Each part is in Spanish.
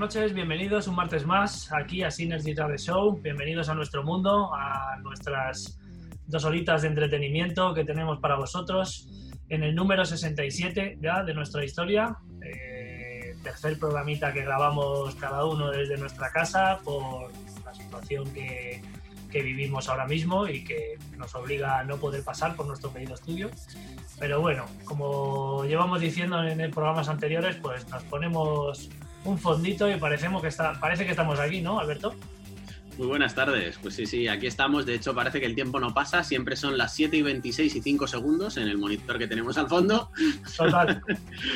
Noches, bienvenidos un martes más aquí a Synergy Radio Show. Bienvenidos a nuestro mundo, a nuestras dos horitas de entretenimiento que tenemos para vosotros en el número 67 ya de nuestra historia. Eh, tercer programita que grabamos cada uno desde nuestra casa por la situación que, que vivimos ahora mismo y que nos obliga a no poder pasar por nuestro pedido estudio. Pero bueno, como llevamos diciendo en programas anteriores, pues nos ponemos un fondito y parecemos que está, parece que estamos aquí, ¿no, Alberto? Muy buenas tardes. Pues sí, sí, aquí estamos. De hecho, parece que el tiempo no pasa. Siempre son las 7 y 26 y 5 segundos en el monitor que tenemos al fondo. Total.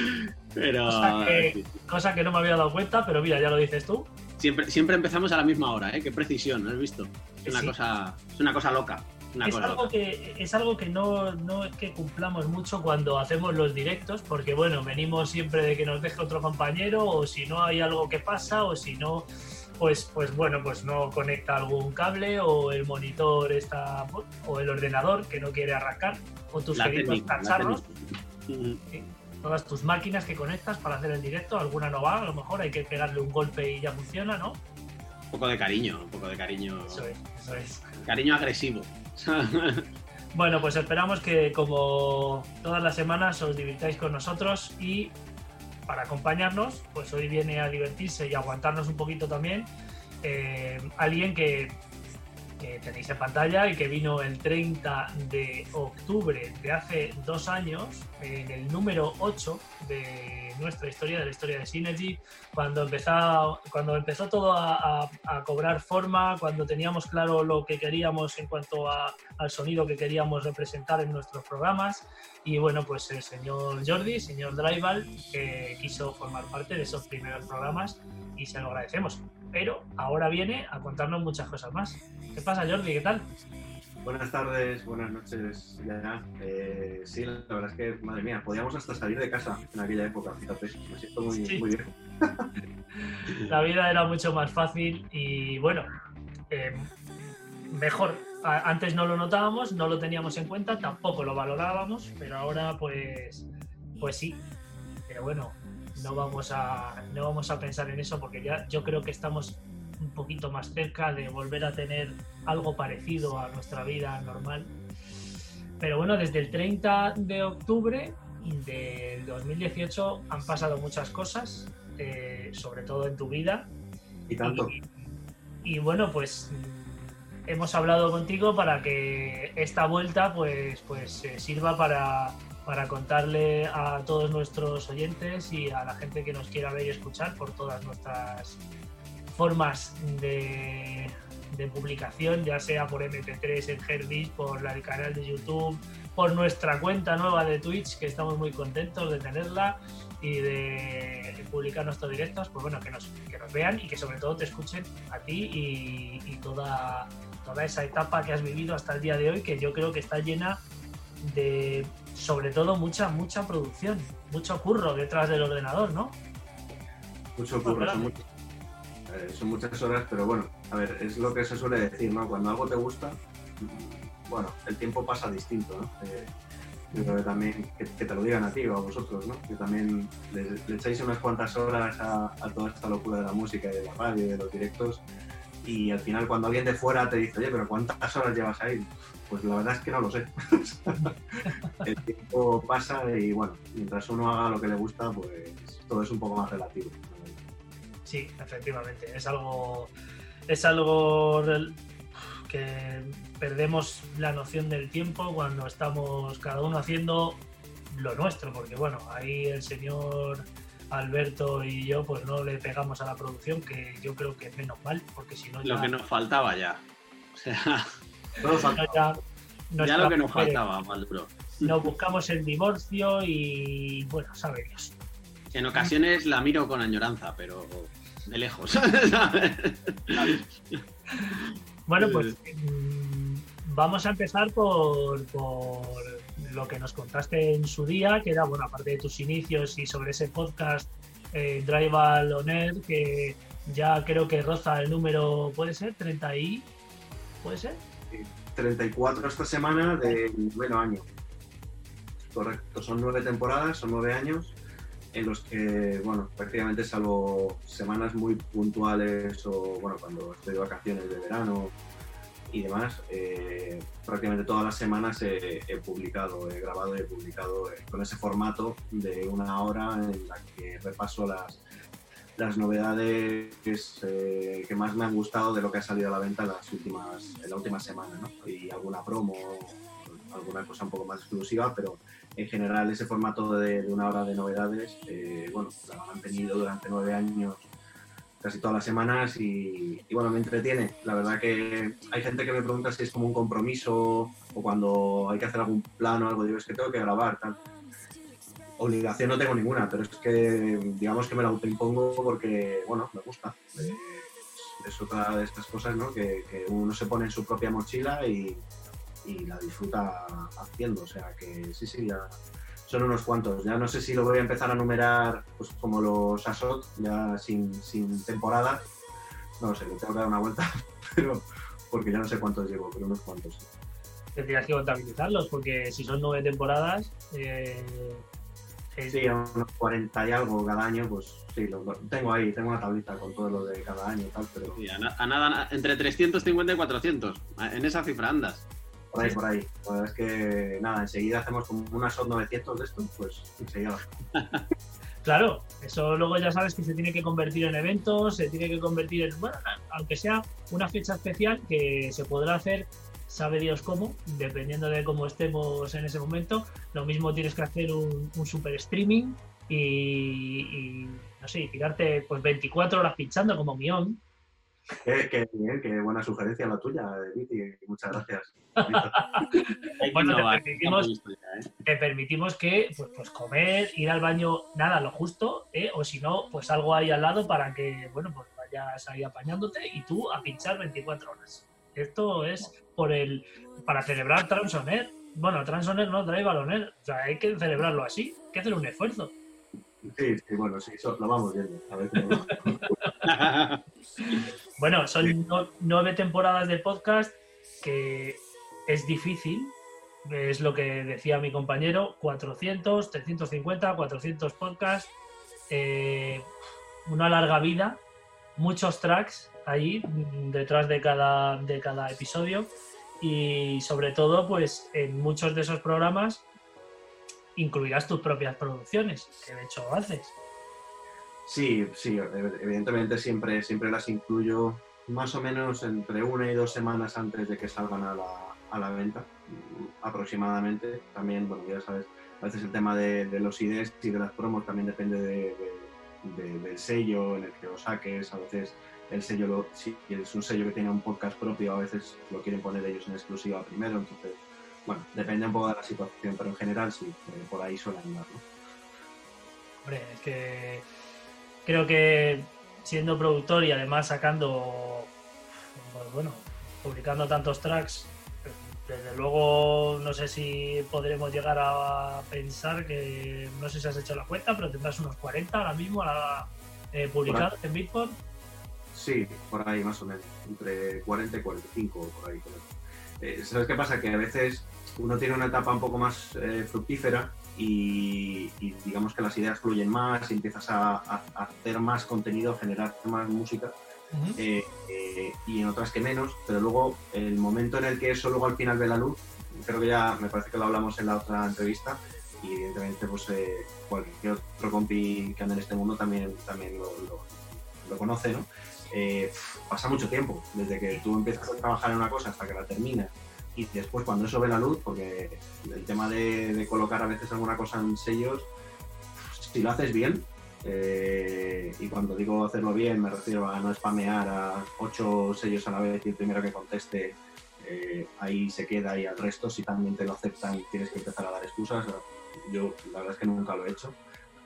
pero... Cosa que, cosa que no me había dado cuenta, pero mira, ya lo dices tú. Siempre, siempre empezamos a la misma hora, ¿eh? Qué precisión, ¿has visto? Es una, Sí. cosa, es una cosa loca. Una Es algo, que, es algo que no, no es que cumplamos mucho cuando hacemos los directos, porque bueno, venimos siempre de que nos deje otro compañero, o si no hay algo que pasa, o si no, pues, pues bueno, pues no conecta algún cable, o el monitor está, o el ordenador que no quiere arrancar, o tus La queridos técnica, cacharros, todas tus máquinas que conectas para hacer el directo, alguna no va, a lo mejor hay que pegarle un golpe y ya funciona, ¿no? Un poco de cariño, un poco de cariño. Eso es, eso es. Cariño agresivo. Bueno, pues esperamos que como todas las semanas os divirtáis con nosotros y para acompañarnos, pues hoy viene a divertirse y aguantarnos un poquito también eh, alguien que, que tenéis en pantalla y que vino el 30 de octubre de hace dos años, en el número 8 de nuestra historia, de la historia de Synergy, cuando empezó, cuando empezó todo a, a- a cobrar forma, cuando teníamos claro lo que queríamos en cuanto a, al sonido que queríamos representar en nuestros programas. Y bueno, pues el señor Jordi, señor Drival, que quiso formar parte de esos primeros programas y se lo agradecemos. Pero ahora viene a contarnos muchas cosas más. ¿Qué pasa, Jordi? ¿Qué tal? Buenas tardes, buenas noches ya. Eh, sí, la verdad es que, madre mía, podíamos hasta salir de casa en aquella época, fíjate, me siento muy, Sí. muy viejo. La vida era mucho más fácil y bueno, eh, mejor. Antes no lo notábamos, no lo teníamos en cuenta, tampoco lo valorábamos, pero ahora pues, pues sí. Pero bueno, no vamos a, no vamos a pensar en eso porque ya yo creo que estamos un poquito más cerca de volver a tener algo parecido a nuestra vida normal. Pero bueno, desde el 30 de octubre del 2018 han pasado muchas cosas, eh, sobre todo en tu vida. Y tanto. Y, y bueno, pues mm, hemos hablado contigo para que esta vuelta pues, pues eh, sirva para, para contarle a todos nuestros oyentes y a la gente que nos quiera ver y escuchar por todas nuestras formas de, de publicación, ya sea por MP3 en Herbis, por el canal de YouTube, por nuestra cuenta nueva de Twitch, que estamos muy contentos de tenerla y de publicar nuestros directos, pues bueno, que nos, que nos vean y que sobre todo te escuchen a ti y, y toda, toda esa etapa que has vivido hasta el día de hoy, que yo creo que está llena de, sobre todo, mucha, mucha producción, mucho curro detrás del ordenador, ¿no? Mucho curro, son, grande. much- eh, son muchas horas, pero bueno, a ver, es lo que se suele decir, ¿no? Cuando algo te gusta, mm, bueno, el tiempo pasa distinto, ¿no? Eh, yo creo que también, que, te lo digan a ti o a vosotros, ¿no? Que también le, le echáis unas cuantas horas a, a toda esta locura de la música y de la radio y de los directos y al final cuando alguien de fuera te dice, oye, pero ¿cuántas horas llevas ahí? Pues la verdad es que no lo sé. el tiempo pasa y bueno, mientras uno haga lo que le gusta, pues todo es un poco más relativo. Sí, efectivamente. Es algo. Es algo que perdemos la noción del tiempo cuando estamos cada uno haciendo lo nuestro, porque bueno, ahí el señor Alberto y yo pues no le pegamos a la producción, que yo creo que es menos mal, porque si no ya, Lo que nos faltaba ya. O sea, no ya lo que nos faltaba, mal duro. Nos buscamos el divorcio y bueno, sabe Dios. En ocasiones la miro con añoranza, pero de lejos. ¿sabes? Bueno, pues mm, vamos a empezar por, por lo que nos contaste en su día, que era, bueno, aparte de tus inicios y sobre ese podcast eh, Drive al On Air, que ya creo que roza el número, ¿puede ser? ¿30 y? ¿Puede ser? 34 esta semana de noveno año. Correcto, son nueve temporadas, son nueve años. En los que, bueno, prácticamente salvo semanas muy puntuales o, bueno, cuando estoy de vacaciones de verano y demás, eh, prácticamente todas las semanas he, publicado, he grabado y he publicado eh, con ese formato de una hora en la que repaso las, las novedades eh, que más me han gustado de lo que ha salido a la venta en, las últimas, en la última semana, ¿no? Y alguna promo, alguna cosa un poco más exclusiva, pero en general ese formato de, una hora de novedades, bueno, lo han mantenido durante nueve años casi todas las semanas y, bueno, me entretiene. La verdad que hay gente que me pregunta si es como un compromiso o cuando hay que hacer algún plano o algo, digo, es que tengo que grabar, tal. Obligación no tengo ninguna, pero es que digamos que me la autoimpongo porque, bueno, me gusta. Eh, es otra de estas cosas, ¿no? Que, uno se pone en su propia mochila y, y la disfruta haciendo. O sea que sí, sí, ya son unos cuantos. Ya no sé si lo voy a empezar a numerar pues, como los Asot, ya sin, sin temporada. No lo sé, le tengo que dar una vuelta, pero porque ya no sé cuántos llevo, pero unos cuantos. Tendrías que contabilizarlos, porque si son nueve temporadas. Eh, sí, unos 40 y algo cada año, pues sí, lo, tengo ahí, tengo una tablita con todo lo de cada año y tal, pero. a, nada, entre 350 y 400, en esa cifra andas. Por ahí, por ahí. Es que nada, enseguida hacemos como una SOT 900 de esto, pues enseguida. claro, eso luego ya sabes que se tiene que convertir en eventos, se tiene que convertir en, bueno, aunque sea una fecha especial que se podrá hacer, sabe Dios cómo, dependiendo de cómo estemos en ese momento. Lo mismo tienes que hacer un, super streaming y, no sé, tirarte pues 24 horas pinchando como Mion Qué, bien, qué buena sugerencia la tuya, Viti. Muchas gracias. bueno, ¿eh? te permitimos, que pues, pues, comer, ir al baño, nada, lo justo, ¿eh? o si no, pues algo ahí al lado para que, bueno, pues vayas ahí apañándote y tú a pinchar 24 horas. Esto es por el para celebrar Transoner. Bueno, Transoner no trae baloner. O sea, hay que celebrarlo así, hay que hacer un esfuerzo. Sí, sí, bueno, sí, lo vamos viendo. A ver cómo... bueno, son nueve temporadas de podcast que es difícil, es lo que decía mi compañero, 400, 350, 400 podcasts, eh, una larga vida, muchos tracks ahí detrás de cada, de cada episodio y sobre todo pues en muchos de esos programas incluirás tus propias producciones, que de hecho haces. Sí, sí, evidentemente siempre, siempre las incluyo más o menos entre una y dos semanas antes de que salgan a la, a la venta, aproximadamente. También, bueno, ya sabes, a veces el tema de, los IDs y de las promos también depende del sello en el que lo saques. A veces el sello, si es un sello que tiene un podcast propio, a veces lo quieren poner ellos en exclusiva primero. Entonces, bueno, depende un poco de la situación, pero en general sí, eh, por ahí suelen andar, ¿no? Hombre, es que creo que siendo productor y además sacando, pues bueno, publicando tantos tracks, desde luego no sé si podremos llegar a pensar que, no sé si has hecho la cuenta, pero tendrás unos 40 ahora mismo a, eh, publicados en Bitport. Sí, por ahí más o menos, entre 40 y 45 por ahí. Eh, ¿Sabes qué pasa? Que a veces uno tiene una etapa un poco más eh, fructífera y, digamos que las ideas fluyen más y empiezas a, hacer más contenido, a generar más música. Eh, eh, y en otras que menos, pero luego el momento en el que eso luego al final ve la luz, creo que ya me parece que lo hablamos en la otra entrevista, y evidentemente pues cualquier otro compi que anda en este mundo también, también lo, lo conoce, ¿no? pasa mucho tiempo, desde que tú empiezas a trabajar en una cosa hasta que la terminas y después cuando eso ve la luz, porque el tema de, colocar a veces alguna cosa en sellos, si lo haces bien, eh, y cuando digo hacerlo bien me refiero a no spamear a ocho sellos a la vez y el primero que conteste eh, ahí se queda y al resto si también te lo aceptan tienes que empezar a dar excusas. Yo la verdad es que nunca lo he hecho.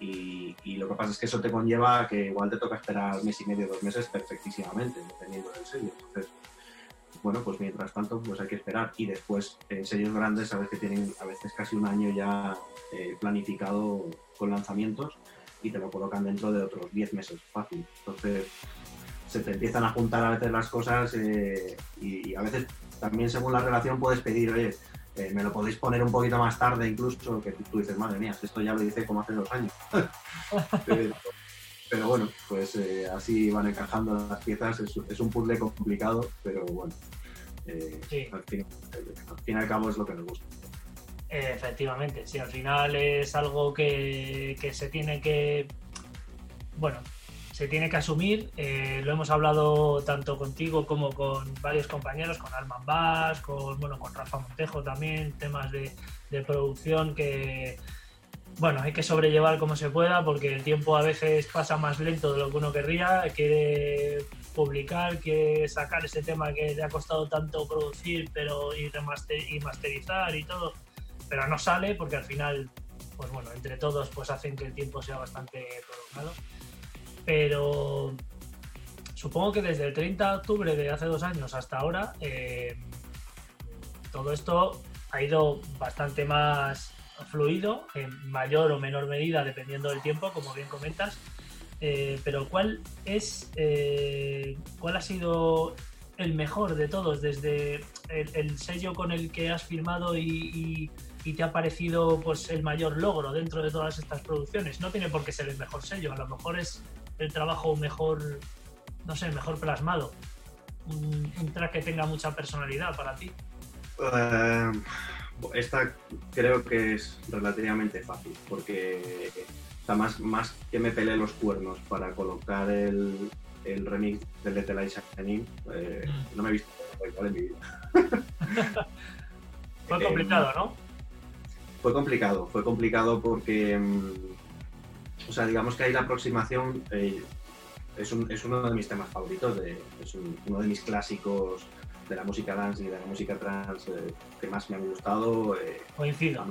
Y, y, lo que pasa es que eso te conlleva que igual te toca esperar mes y medio, dos meses perfectísimamente, dependiendo del sello. Entonces, bueno, pues mientras tanto, pues hay que esperar. Y después, en sellos grandes, sabes que tienen a veces casi un año ya eh, planificado con lanzamientos y te lo colocan dentro de otros 10 meses, fácil. Entonces, se te empiezan a juntar a veces las cosas eh, y, a veces también según la relación puedes pedir, oye, eh, me lo podéis poner un poquito más tarde incluso, que tú dices, madre mía, esto ya lo hice como hace dos años. pero, bueno, pues eh, así van encajando las piezas, es, un puzzle complicado, pero bueno, eh, al, fin, y al cabo es lo que nos gusta. Efectivamente, si al final es algo que, que se tiene que, bueno, se tiene que asumir. Eh, lo hemos hablado tanto contigo como con varios compañeros, con Alman Bass, con, bueno, con Rafa Montejo también, temas de, producción que, bueno, hay que sobrellevar como se pueda porque el tiempo a veces pasa más lento de lo que uno querría, quiere publicar, quiere sacar ese tema que le ha costado tanto producir pero y, y masterizar y todo, pero no sale porque al final, pues bueno, entre todos pues hacen que el tiempo sea bastante prolongado. Pero supongo que desde el 30 de octubre de hace dos años hasta ahora, eh, todo esto ha ido bastante más fluido, en mayor o menor medida, dependiendo del tiempo, como bien comentas. Eh, pero ¿cuál es eh, cuál ha sido el mejor de todos desde el, sello con el que has firmado y, y, te ha parecido pues el mayor logro dentro de todas estas producciones? No tiene por qué ser el mejor sello, a lo mejor es el trabajo mejor, no sé, mejor plasmado? Un, track que tenga mucha personalidad para ti. Eh, esta creo que es relativamente fácil, porque más, más que me peleé los cuernos para colocar el, el remix del Little Light eh, mm. no me he visto igual en mi vida. fue complicado, ¿no? Fue complicado, fue complicado porque mm, o sea, digamos que ahí la aproximación eh, es, uno de mis temas favoritos, es uno de mis clásicos de la música dance y de la música trance eh, que más me han gustado. Eh, Coincido.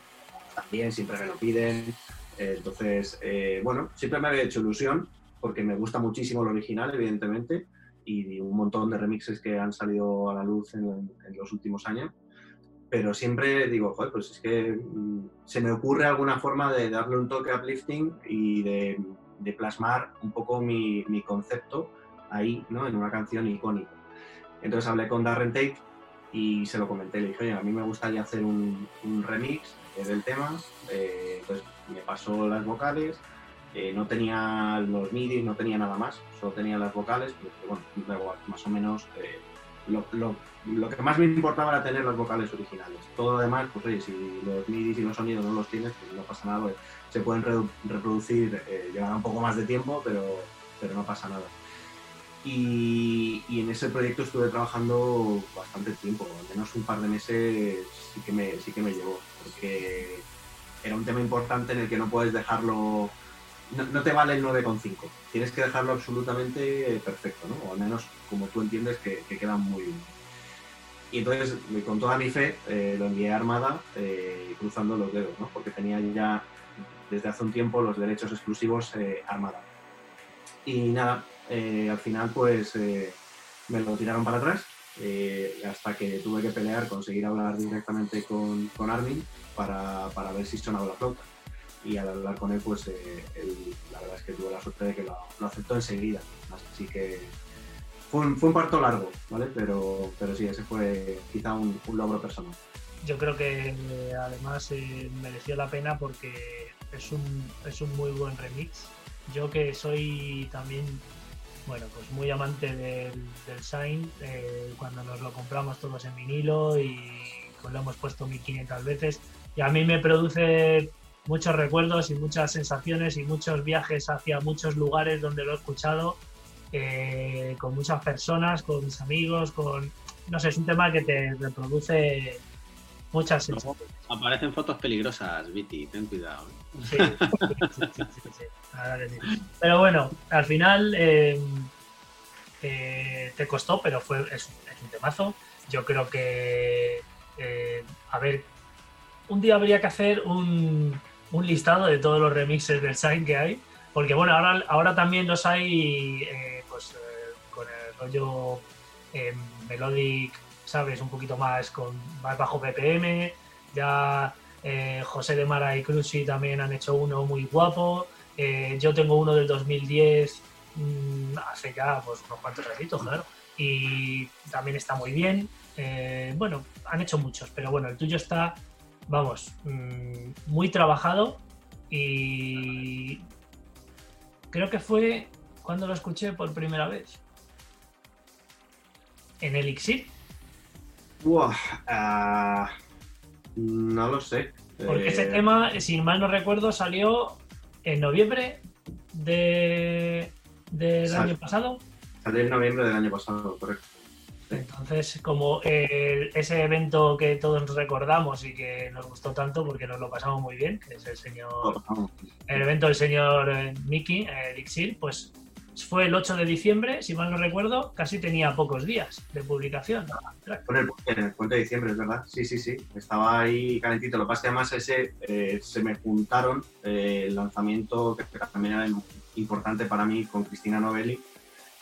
También siempre me lo piden. entonces, bueno, siempre me había hecho ilusión porque me gusta muchísimo el original, evidentemente, y un montón de remixes que han salido a la luz en los últimos años pero siempre digo, joder, pues es que mm, se me ocurre alguna forma de darle un toque uplifting y de, plasmar un poco mi, concepto ahí, ¿no? En una canción icónica. Entonces hablé con Darren Tate y se lo comenté, le dije, oye, a mí me gustaría hacer un, remix del tema, eh, entonces me pasó las vocales, eh, no tenía los MIDI, no tenía nada más, solo tenía las vocales, pero bueno, más o menos eh, lo, lo que más me importaba era tener las vocales originales. Todo lo demás, pues oye, si los MIDI y los sonidos no los tienes, pues no pasa nada, pues, se pueden reproducir, eh, llevará un poco más de tiempo, pero, pero no pasa nada. Y, en ese proyecto estuve trabajando bastante tiempo, al menos un par de meses sí que me, sí me llevó, porque era un tema importante en el que no puedes dejarlo, no, te vale el 9,5, tienes que dejarlo absolutamente perfecto, ¿no? o al menos como tú entiendes que, que queda muy bien. Y entonces, con toda mi fe, eh, lo envié a Armada eh, cruzando los dedos, ¿no? porque tenía ya desde hace un tiempo los derechos exclusivos eh, Armada. Y nada, al final pues me lo tiraron para atrás hasta que tuve que pelear, conseguir hablar directamente con, con Armin para, para, ver si sonaba la flauta. Y al hablar con él, pues la verdad es que tuve la suerte de que lo, aceptó enseguida. Así que fue un, fue un parto largo, ¿vale? Pero, pero sí, ese fue quizá un, logro personal. Yo creo que eh, además eh, mereció la pena porque es un, es un muy buen remix. Yo que soy también, bueno, pues muy amante del, del Sign, eh, cuando nos lo compramos todos en vinilo y pues lo hemos puesto 1500 veces, y a mí me produce muchos recuerdos y muchas sensaciones y muchos viajes hacia muchos lugares donde lo he escuchado eh, con muchas personas, con mis amigos, con... No sé, es un tema que te reproduce muchas sensaciones. aparecen fotos peligrosas, Viti, ten cuidado. Sí, Pero bueno, al final eh, eh, te costó, pero fue es, un temazo. Yo creo que, a ver, un día habría que hacer un, un, listado de todos los remixes del Sign que hay, porque bueno, ahora, ahora también los hay pues, eh, con el rollo eh, melodic, ¿sabes? Un poquito más con más bajo BPM. Ya eh, José de Mara y Cruci también han hecho uno muy guapo. yo tengo uno del 2010, mm, hace ya pues, unos cuantos añitos, claro. y también está muy bien. Eh, bueno, han hecho muchos, pero bueno, el tuyo está, vamos, mm, muy trabajado y creo que fue cuando lo escuché por primera vez. En Elixir. Buah, ah, no lo sé. Porque ese Eh, tema, si mal no recuerdo, salió en noviembre de, del Sal- año pasado. Salió en noviembre del año pasado, correcto. Entonces, como el- ese evento que todos recordamos y que nos gustó tanto porque nos lo pasamos muy bien, que es el señor, el evento del señor eh, Mickey, eh, Elixir, pues fue el 8 de diciembre, si mal no recuerdo, casi tenía pocos días de publicación. En el, en el puente de diciembre, es verdad. Sí, sí, sí. Estaba ahí calentito. Lo que pasa es que además ese eh, se me juntaron eh, el lanzamiento que también era importante para mí con Cristina Novelli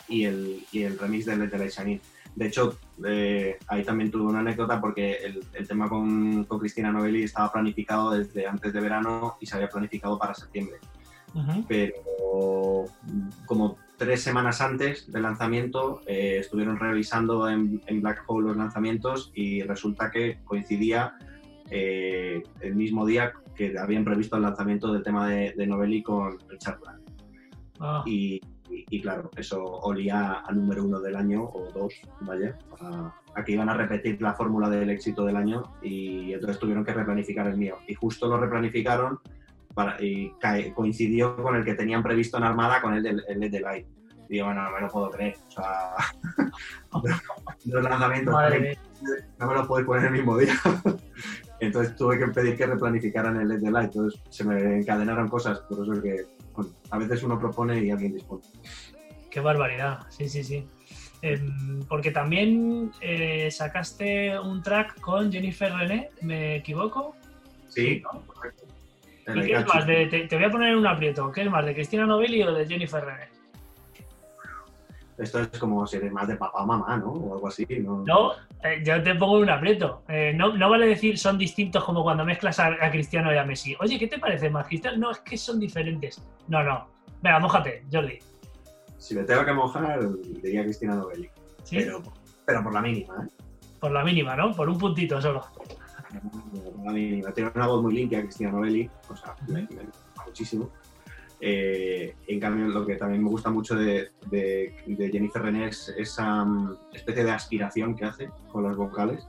y el, y el remix de Let the Light Shine In. De hecho, eh, ahí también tuve una anécdota porque el, el tema con, con Cristina Novelli estaba planificado desde antes de verano y se había planificado para septiembre. Pero como tres semanas antes del lanzamiento eh, estuvieron revisando en, en Black Hole los lanzamientos y resulta que coincidía eh, el mismo día que habían previsto el lanzamiento del tema de, de Novelli con Richard Black. Ah, Y, y- y claro, eso olía a número uno del año o dos, vaya, a, a que iban a repetir la fórmula del éxito del año y entonces tuvieron que replanificar el mío. Y justo lo replanificaron para, y cae- coincidió con el que tenían previsto en Armada con el del el LED de Light. Y digo, bueno, no me lo puedo creer. O sea, los lanzamientos madre no me lo puedes poner el mismo día. Entonces tuve que pedir que replanificaran el LED de Light. Entonces se me encadenaron cosas, por eso es que bueno, a veces uno propone y alguien dispone. Qué barbaridad, sí, sí, sí. Em, porque también eh, sacaste un track con Jennifer René, ¿me equivoco? Sí, ¿no? correcto. ¿Y El qué es más? De- te, te voy a poner en un aprieto. ¿Qué es más, de Cristina Novelli o de Jennifer René? Esto es como si eres más de papá o mamá, ¿no? O algo así. No, No, eh, yo te pongo en un aprieto. Eh, no, no vale decir son distintos como cuando mezclas a, a Cristiano y a Messi. Oye, ¿qué te parece más, Cristiano? No, es que son diferentes. No, no. Venga, mójate, Jordi. Si me tengo que mojar, diría Cristina Novelli. ¿Sí? Pero, pero por la mínima, ¿eh? Por la mínima, ¿no? Por un puntito solo. La mínima. Tiene una voz muy limpia, Cristina Novelli. O sea, me, me gusta muchísimo. Eh, en cambio, lo que también me gusta mucho de, de- de Jennifer René es esa mm, especie de aspiración que hace con las vocales.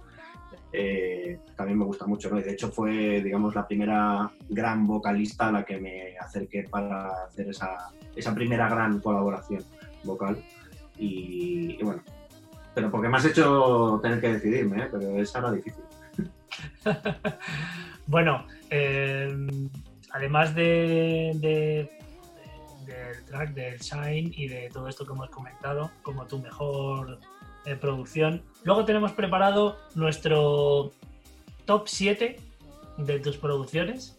Eh, también me gusta mucho, ¿no? Y de hecho fue, digamos, la primera gran vocalista a la que me acerqué para hacer esa, esa primera gran colaboración vocal. Y, y bueno, pero porque me has hecho tener que decidirme, ¿eh? Pero esa era difícil. Bueno, eh, además de, de- del track, del Shine y de todo esto que hemos comentado, como tu mejor eh, producción, luego tenemos preparado nuestro top 7 de tus producciones.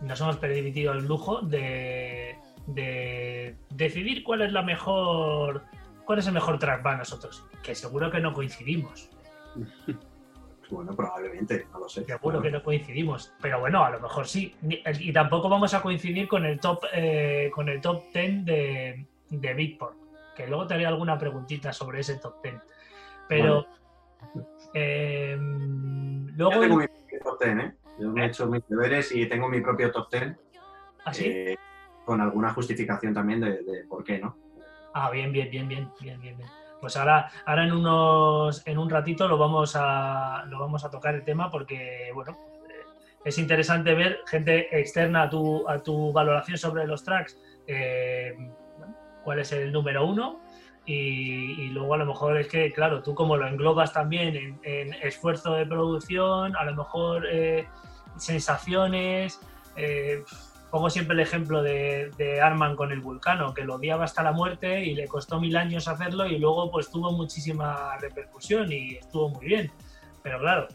Nos hemos permitido el lujo de, de decidir cuál es la mejor, cuál es el mejor track para nosotros, que seguro que no coincidimos. Bueno, probablemente, no lo sé. Seguro que no coincidimos, pero bueno, a lo mejor sí. Y tampoco vamos a coincidir con el top eh, con el top 10 de, de Beatport, que luego te haré alguna preguntita sobre ese top 10. Pero eh, Yo luego tengo mi propio top 10, ¿eh? Yo me he hecho mis deberes y tengo mi propio top 10 así. eh, con alguna justificación también de, de por qué, ¿no? Ah, bien, bien, bien, bien, bien, bien, bien. Pues ahora, ahora en unos, en un ratito lo vamos a, lo vamos a tocar el tema porque, bueno, eh, es interesante ver gente externa a tu, a tu valoración sobre los tracks, eh, cuál es el número uno. Y, y luego a lo mejor es que, claro, tú como lo englobas también en, en esfuerzo de producción, a lo mejor eh, sensaciones, eh, Pongo siempre el ejemplo de, Arman con el vulcano, que lo odiaba hasta la muerte y le costó mil años hacerlo y luego pues tuvo muchísima repercusión y estuvo muy bien. Pero claro,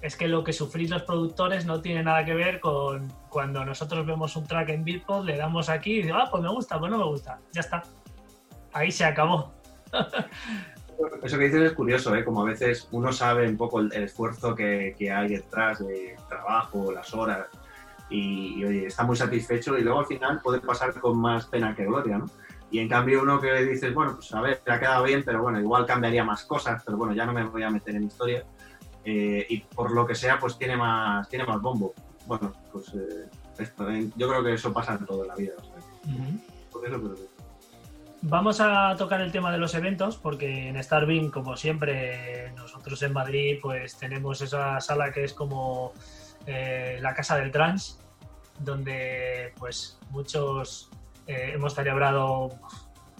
es que lo que sufrís los productores no tiene nada que ver con cuando nosotros vemos un track en Beatport, le damos aquí y digo, ah, pues me gusta, pues no me gusta, ya está. Ahí se acabó. Eso que dices es curioso, ¿eh? Como a veces uno sabe un poco el, el esfuerzo que, que hay detrás del trabajo, las horas, y, y, oye, está muy satisfecho y luego al final puede pasar con más pena que gloria, ¿no? Y en cambio uno que dices, bueno, pues a ver, ha quedado bien, pero bueno, igual cambiaría más cosas, pero bueno, ya no me voy a meter en historia. Eh, y por lo que sea, pues tiene más, tiene más bombo. Bueno, pues eh, esto, eh, yo creo que eso pasa en toda la vida. o sea, por eso, pero- Vamos a tocar el tema de los eventos porque en Starving, como siempre, nosotros en Madrid pues tenemos esa sala que es como la casa del trans, donde pues muchos eh, hemos celebrado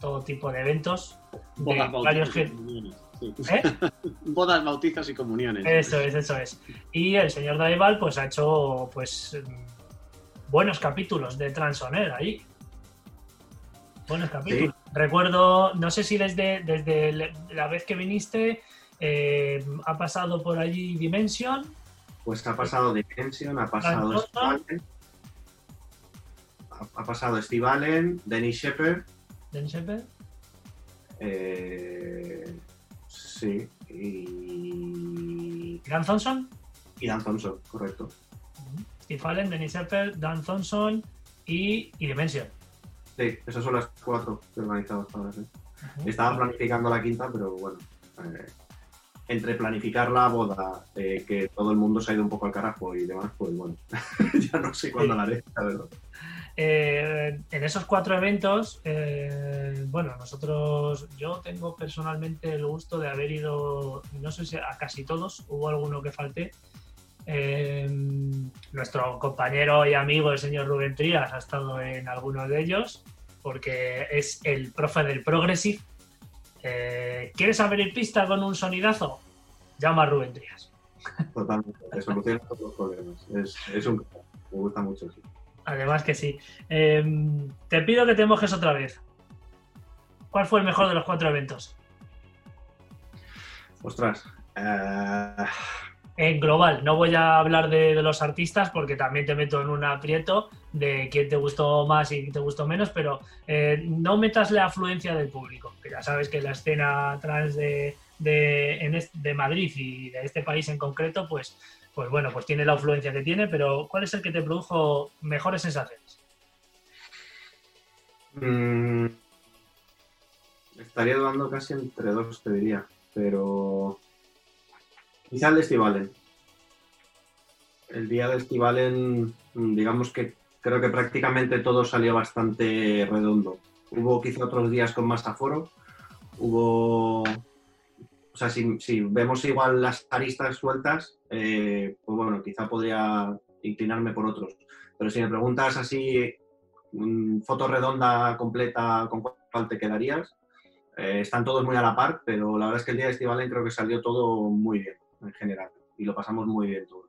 todo tipo de eventos. de Bodas, varios bautizos y comuniones. sí. ¿Eh? Bodas, bautizos y comuniones. Eso es, eso es. Y el señor Daival pues ha hecho pues mm, buenos capítulos de Transoner ahí. Buenos capítulos. Recuerdo, no sé si desde, desde la vez que viniste eh, ha pasado por allí Dimension. Pues ha pasado Dimension, ha pasado. Ha, pasado Steve Allen, Dennis Shepard, Dan Shepard, eh, sí, y, Dan Thompson, y Dan Thompson, correcto. Steve Allen, Dennis Shepard, Dan Thompson y, y Dimension. Sí, esas son las cuatro que he organizado hasta ahora. sí. Ujú. Estaba planificando la quinta, pero bueno, eh, entre planificar la boda, eh, que todo el mundo se ha ido un poco al carajo y demás, pues bueno, ya no sé cuándo Sí. la haré, la verdad. Eh, en esos cuatro eventos, eh, bueno, nosotros, yo tengo personalmente el gusto de haber ido, no sé si a casi todos, hubo alguno que falté. Eh, nuestro compañero y amigo, el señor Rubén Trías, ha estado en algunos de ellos, porque es el profe del Progressive. ¿Quieres abrir pista con un sonidazo? Llama a Rubén Trías. Totalmente, te soluciona todos los problemas. Es, es un me gusta mucho. sí. Además que sí. Eh, te pido que te mojes otra vez. ¿Cuál fue el mejor de los cuatro eventos? Ostras, eh, En global, no voy a hablar de, de los artistas porque también te meto en un aprieto de quién te gustó más y quién te gustó menos, pero eh, no metas la afluencia del público, que ya sabes que la escena trans de, de, en est- de Madrid y de este país en concreto, pues, pues bueno, pues tiene la afluencia que tiene, pero ¿cuál es el que te produjo mejores sensaciones? mm, estaría dudando casi entre dos, te diría, pero quizá el de Steve Allen. El día de Steve Allen, mm, digamos que creo que prácticamente todo salió bastante redondo. Hubo quizá otros días con más aforo, hubo o sea, si, vemos igual las aristas sueltas, eh, pues bueno, quizá podría inclinarme por otros. Pero si me preguntas así, mm, foto redonda completa, ¿con cuál te quedarías? Eh, están todos muy a la par, pero la verdad es que el día de Estivalen creo que salió todo muy bien en general y lo pasamos muy bien todos.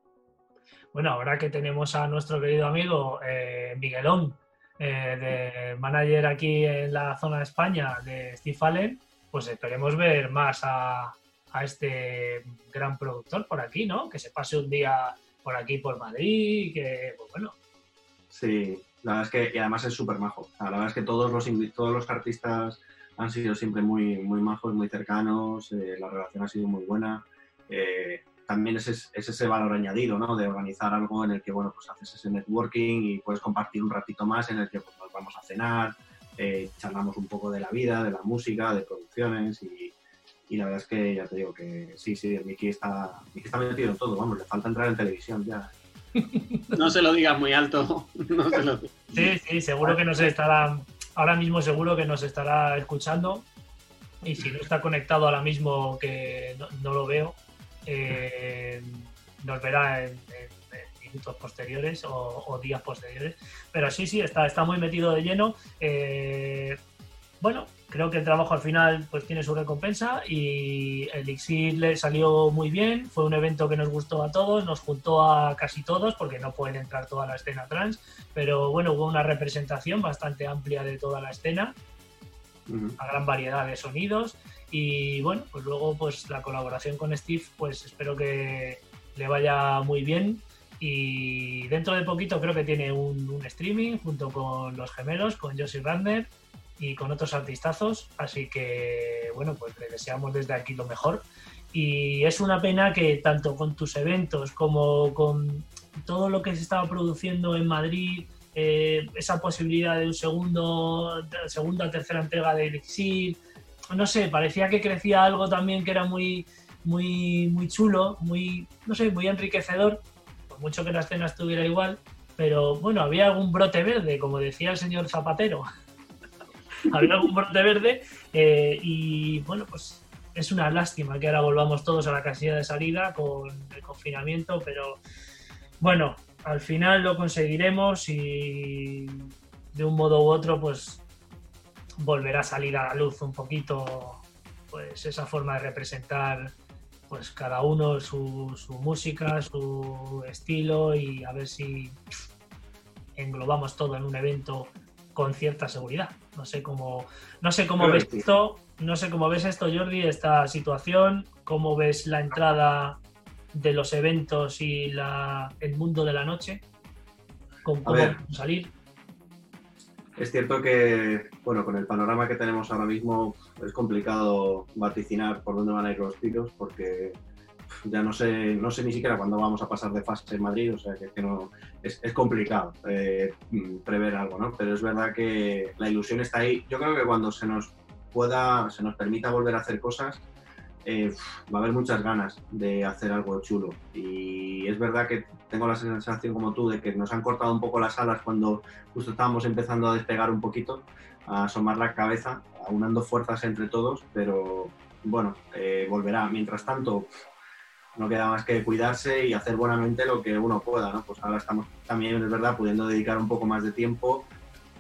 Bueno, ahora que tenemos a nuestro querido amigo eh, Miguelón, de manager aquí en la zona de España de Steve Allen, pues esperemos ver más a, a este gran productor por aquí, ¿no? Que se pase un día por aquí, por Madrid, que, pues bueno, Sí, la verdad es que y además es súper majo. La verdad es que todos los, todos los artistas han sido siempre muy, muy majos, muy cercanos, eh, la relación ha sido muy buena. Eh, también es- es ese valor añadido, ¿no? De organizar algo en el que, bueno, pues haces ese networking y puedes compartir un ratito más en el que pues, nos vamos a cenar, eh, charlamos un poco de la vida, de la música, de producciones y, y la verdad es que ya te digo que sí, sí, el Miki está, Miki está metido en todo, vamos, le falta entrar en televisión ya. No se lo digas muy alto. No se lo- sí, sí, seguro que nos estará, ahora mismo seguro que nos estará escuchando. Y si no está conectado ahora mismo, que no, no lo veo, eh, nos verá en, en- en minutos posteriores o, o días posteriores. Pero sí, sí, está, está muy metido de lleno. Eh, bueno, creo que el trabajo al final pues tiene su recompensa y el Elixir le salió muy bien. Fue un evento que nos gustó a todos, nos juntó a casi todos porque no pueden entrar toda la escena trans, pero bueno, hubo una representación bastante amplia de toda la escena Ujú. a gran variedad de sonidos y bueno, pues luego pues la colaboración con Steve pues espero que le vaya muy bien y dentro de poquito creo que tiene un, un streaming junto con los gemelos, con Josie Radner y con otros artistazos, así que bueno, pues le deseamos desde aquí lo mejor y es una pena que tanto con tus eventos como con todo lo que se estaba produciendo en Madrid eh, esa posibilidad de un segundo, segunda, tercera entrega de Elixir. No sé, parecía que crecía algo también que era muy, muy, muy chulo, muy, no sé, muy enriquecedor, mucho que la escena estuviera igual, pero bueno, había algún brote verde, como decía el señor Zapatero. había algún brote verde eh, y bueno, pues es una lástima que ahora volvamos todos a la casilla de salida con el confinamiento, pero bueno, al final lo conseguiremos y de un modo u otro pues volverá a salir a la luz un poquito pues esa forma de representar pues cada uno su, música, su estilo y a ver si englobamos todo en un evento con cierta seguridad. No sé cómo, no sé cómo ves esto, no sé cómo ves esto, Jordi, esta situación, cómo ves la entrada de los eventos y la, el mundo de la noche, con cómo salir. Es cierto que, bueno, con el panorama que tenemos ahora mismo es complicado vaticinar por dónde van a ir los tiros porque ya no sé, no sé ni siquiera cuándo vamos a pasar de fase en Madrid, o sea que, no, es, es complicado eh, prever algo, ¿no? Pero es verdad que la ilusión está ahí. Yo creo que cuando se nos pueda, se nos permita volver a hacer cosas, eh, va a haber muchas ganas de hacer algo chulo. Y es verdad que tengo la sensación como tú de que nos han cortado un poco las alas cuando justo estábamos empezando a despegar un poquito, a asomar la cabeza, aunando fuerzas entre todos, pero bueno, eh, volverá. Mientras tanto, no queda más que cuidarse y hacer buenamente lo que uno pueda. ¿no? Pues ahora estamos también, es verdad, pudiendo dedicar un poco más de tiempo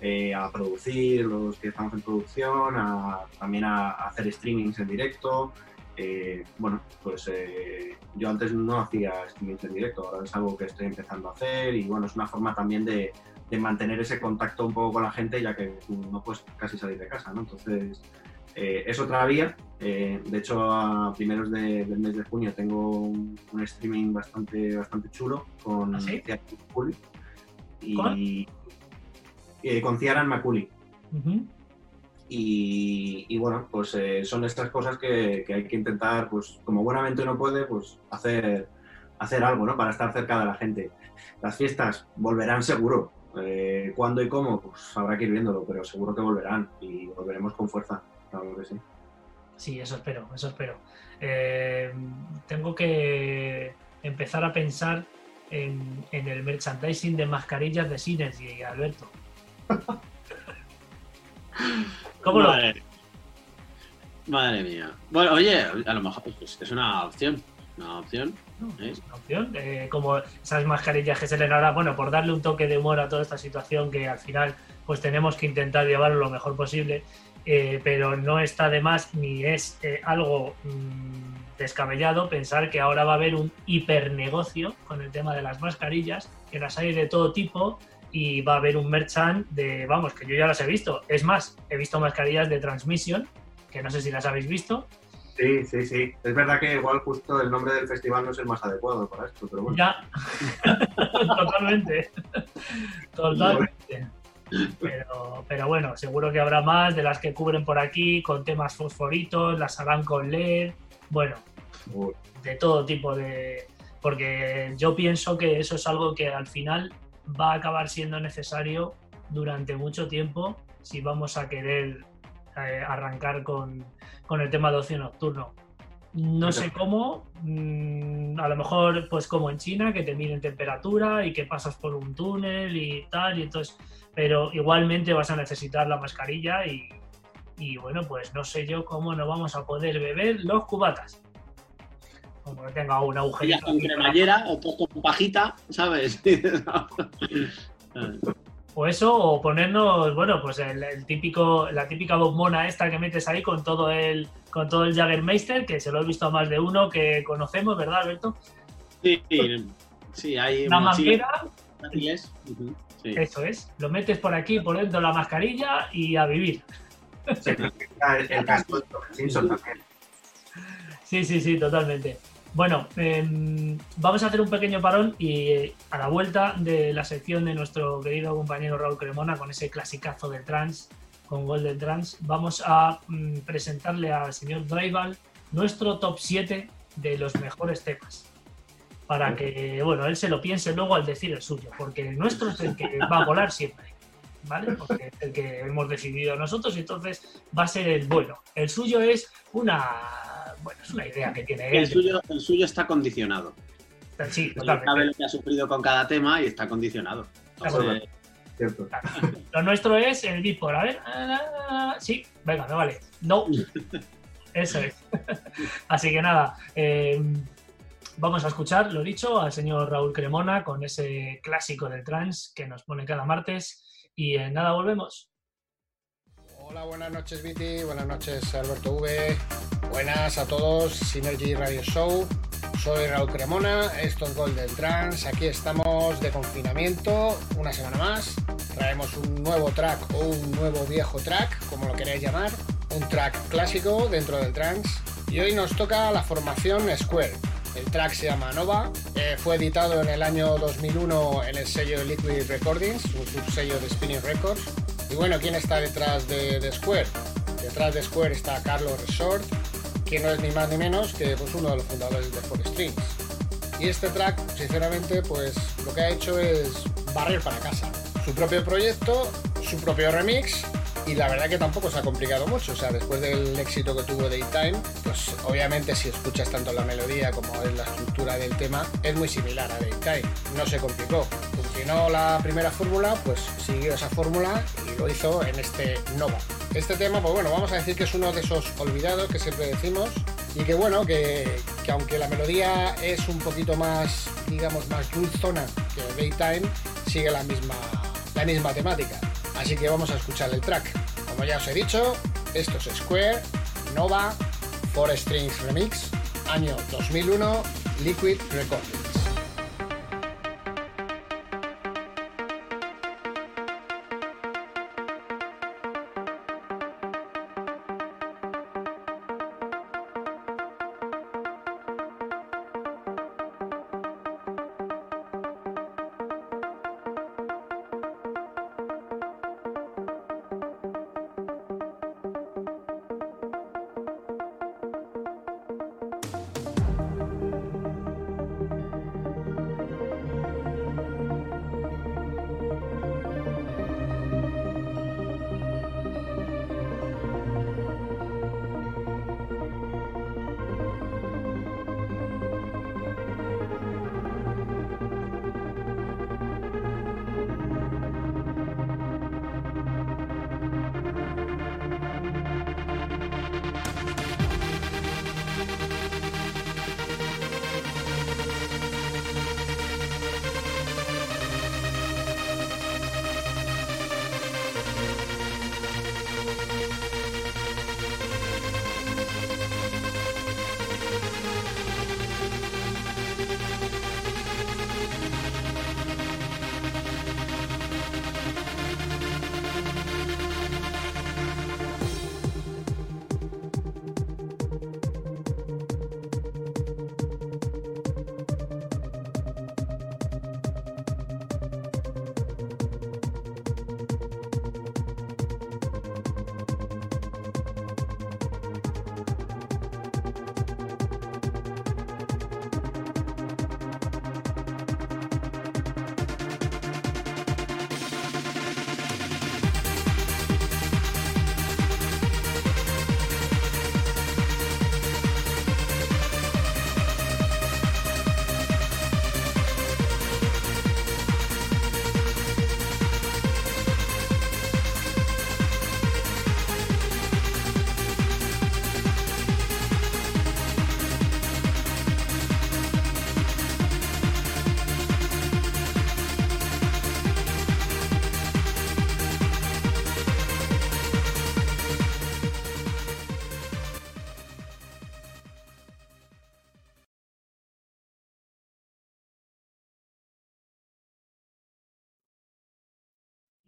eh, a producir, los que estamos en producción, también a hacer streamings en directo. Eh, bueno, pues eh, yo antes no hacía streaming en directo, ahora es algo que estoy empezando a hacer y bueno, es una forma también de, mantener ese contacto un poco con la gente ya que no puedes casi salir de casa, ¿no? Entonces, eh, es otra vía. de hecho, a primeros del mes de junio tengo un, streaming bastante, bastante chulo con ¿Ah, y, ¿Con? Ciaran Maculi. Y, bueno, pues eh, son estas cosas que, hay que intentar, pues como buenamente uno puede, pues hacer, hacer algo, ¿no? Para estar cerca de la gente. Las fiestas volverán seguro. Eh, ¿Cuándo y cómo? Pues habrá que ir viéndolo, pero seguro que volverán y volveremos con fuerza, claro que sí. Sí, eso espero, eso espero. Eh, tengo que empezar a pensar en, en el merchandising de mascarillas de Synergy, Alberto. ¿Cómo Madre. lo Madre mía. Bueno, oye, a lo mejor pues, es una opción. Una opción. Es una opción. Eh, como esas mascarillas que se le ahora, bueno, por darle un toque de humor a toda esta situación que al final pues tenemos que intentar llevarlo lo mejor posible, eh, pero no está de más ni es eh, algo mm, descabellado pensar que ahora va a haber un hipernegocio con el tema de las mascarillas, que las hay de todo tipo, y va a haber un merchant de, vamos, que yo ya las he visto. Es más, he visto mascarillas de Transmission, que no sé si las habéis visto. Sí, sí, sí. Es verdad que igual justo el nombre del festival no es el más adecuado para esto, pero bueno. Ya, totalmente. Totalmente. Pero, pero bueno, seguro que habrá más de las que cubren por aquí, con temas fosforitos, las harán con LED, bueno, de todo tipo de... Porque yo pienso que eso es algo que al final va a acabar siendo necesario durante mucho tiempo si vamos a querer eh, arrancar con, el tema de ocio nocturno. No sé cómo, mm, a lo mejor pues como en China, que te miden temperatura y que pasas por un túnel y tal, y entonces, pero igualmente vas a necesitar la mascarilla y, y bueno, pues no sé yo cómo no vamos a poder beber los cubatas como que tenga un agujerito. con cremallera o con pajita, ¿sabes? o eso, o ponernos, bueno, pues el, típico, la típica bombona esta que metes ahí con todo el, con todo el Jaggermeister, que se lo he visto a más de uno que conocemos, ¿verdad, Alberto? Sí, sí, hay una manguera. Eso es, lo metes por aquí, por dentro la mascarilla y a vivir. Sí, sí, sí, totalmente. Bueno, em, vamos a hacer un pequeño parón y eh, a la vuelta de la sección de nuestro querido compañero Raúl Cremona con ese clasicazo del trans, con Golden Trans, vamos a mm, presentarle al señor Drival nuestro top 7 de los mejores temas. para que, bueno, él se lo piense luego al decir el suyo, porque el nuestro es el que va a volar siempre, ¿vale? Porque es el que hemos decidido nosotros y entonces va a ser el bueno. El suyo es una, bueno, es una idea que tiene él. El suyo, el suyo está condicionado. Sí, totalmente. sabe lo que ha sufrido con cada tema y está condicionado. Entonces, Cierto. Lo nuestro es el Beatport. A ver, sí, venga, me vale. No, eso es. Así que nada, eh, vamos a escuchar, lo dicho, al señor Raúl Cremona con ese clásico del trans que nos pone cada martes. Y en nada, volvemos. Hola, buenas noches Viti, buenas noches Alberto V, buenas a todos, Synergy Radio Show, soy Raúl Cremona, esto es Golden Trans, aquí estamos de confinamiento, una semana más, traemos un nuevo track o un nuevo viejo track, como lo queráis llamar, un track clásico dentro del trance, y hoy nos toca la formación Square. El track se llama Nova, eh, fue editado en el año 2001 en el sello Liquid Recordings, un subsello de Spinning Records, y bueno, ¿quién está detrás de, Square? Detrás de Square está Carlos Resort, que no es ni más ni menos que pues, uno de los fundadores de Four Strings. Y este track, sinceramente, pues lo que ha hecho es barrer para casa. Su propio proyecto, su propio remix, y la verdad que tampoco se ha complicado mucho. O sea, después del éxito que tuvo Daytime, pues obviamente si escuchas tanto la melodía como la estructura del tema, es muy similar a Daytime. No se complicó. Funcionó la primera fórmula, pues siguió esa fórmula y lo hizo en este Nova. Este tema, pues bueno, vamos a decir que es uno de esos olvidados que siempre decimos y que bueno, que, que aunque la melodía es un poquito más, digamos, más dulzona que Daytime, sigue la misma, la misma temática. Así que vamos a escuchar el track. Como ya os he dicho, esto es Square, Nova, Four Strings Remix, año 2001, Liquid Recordings.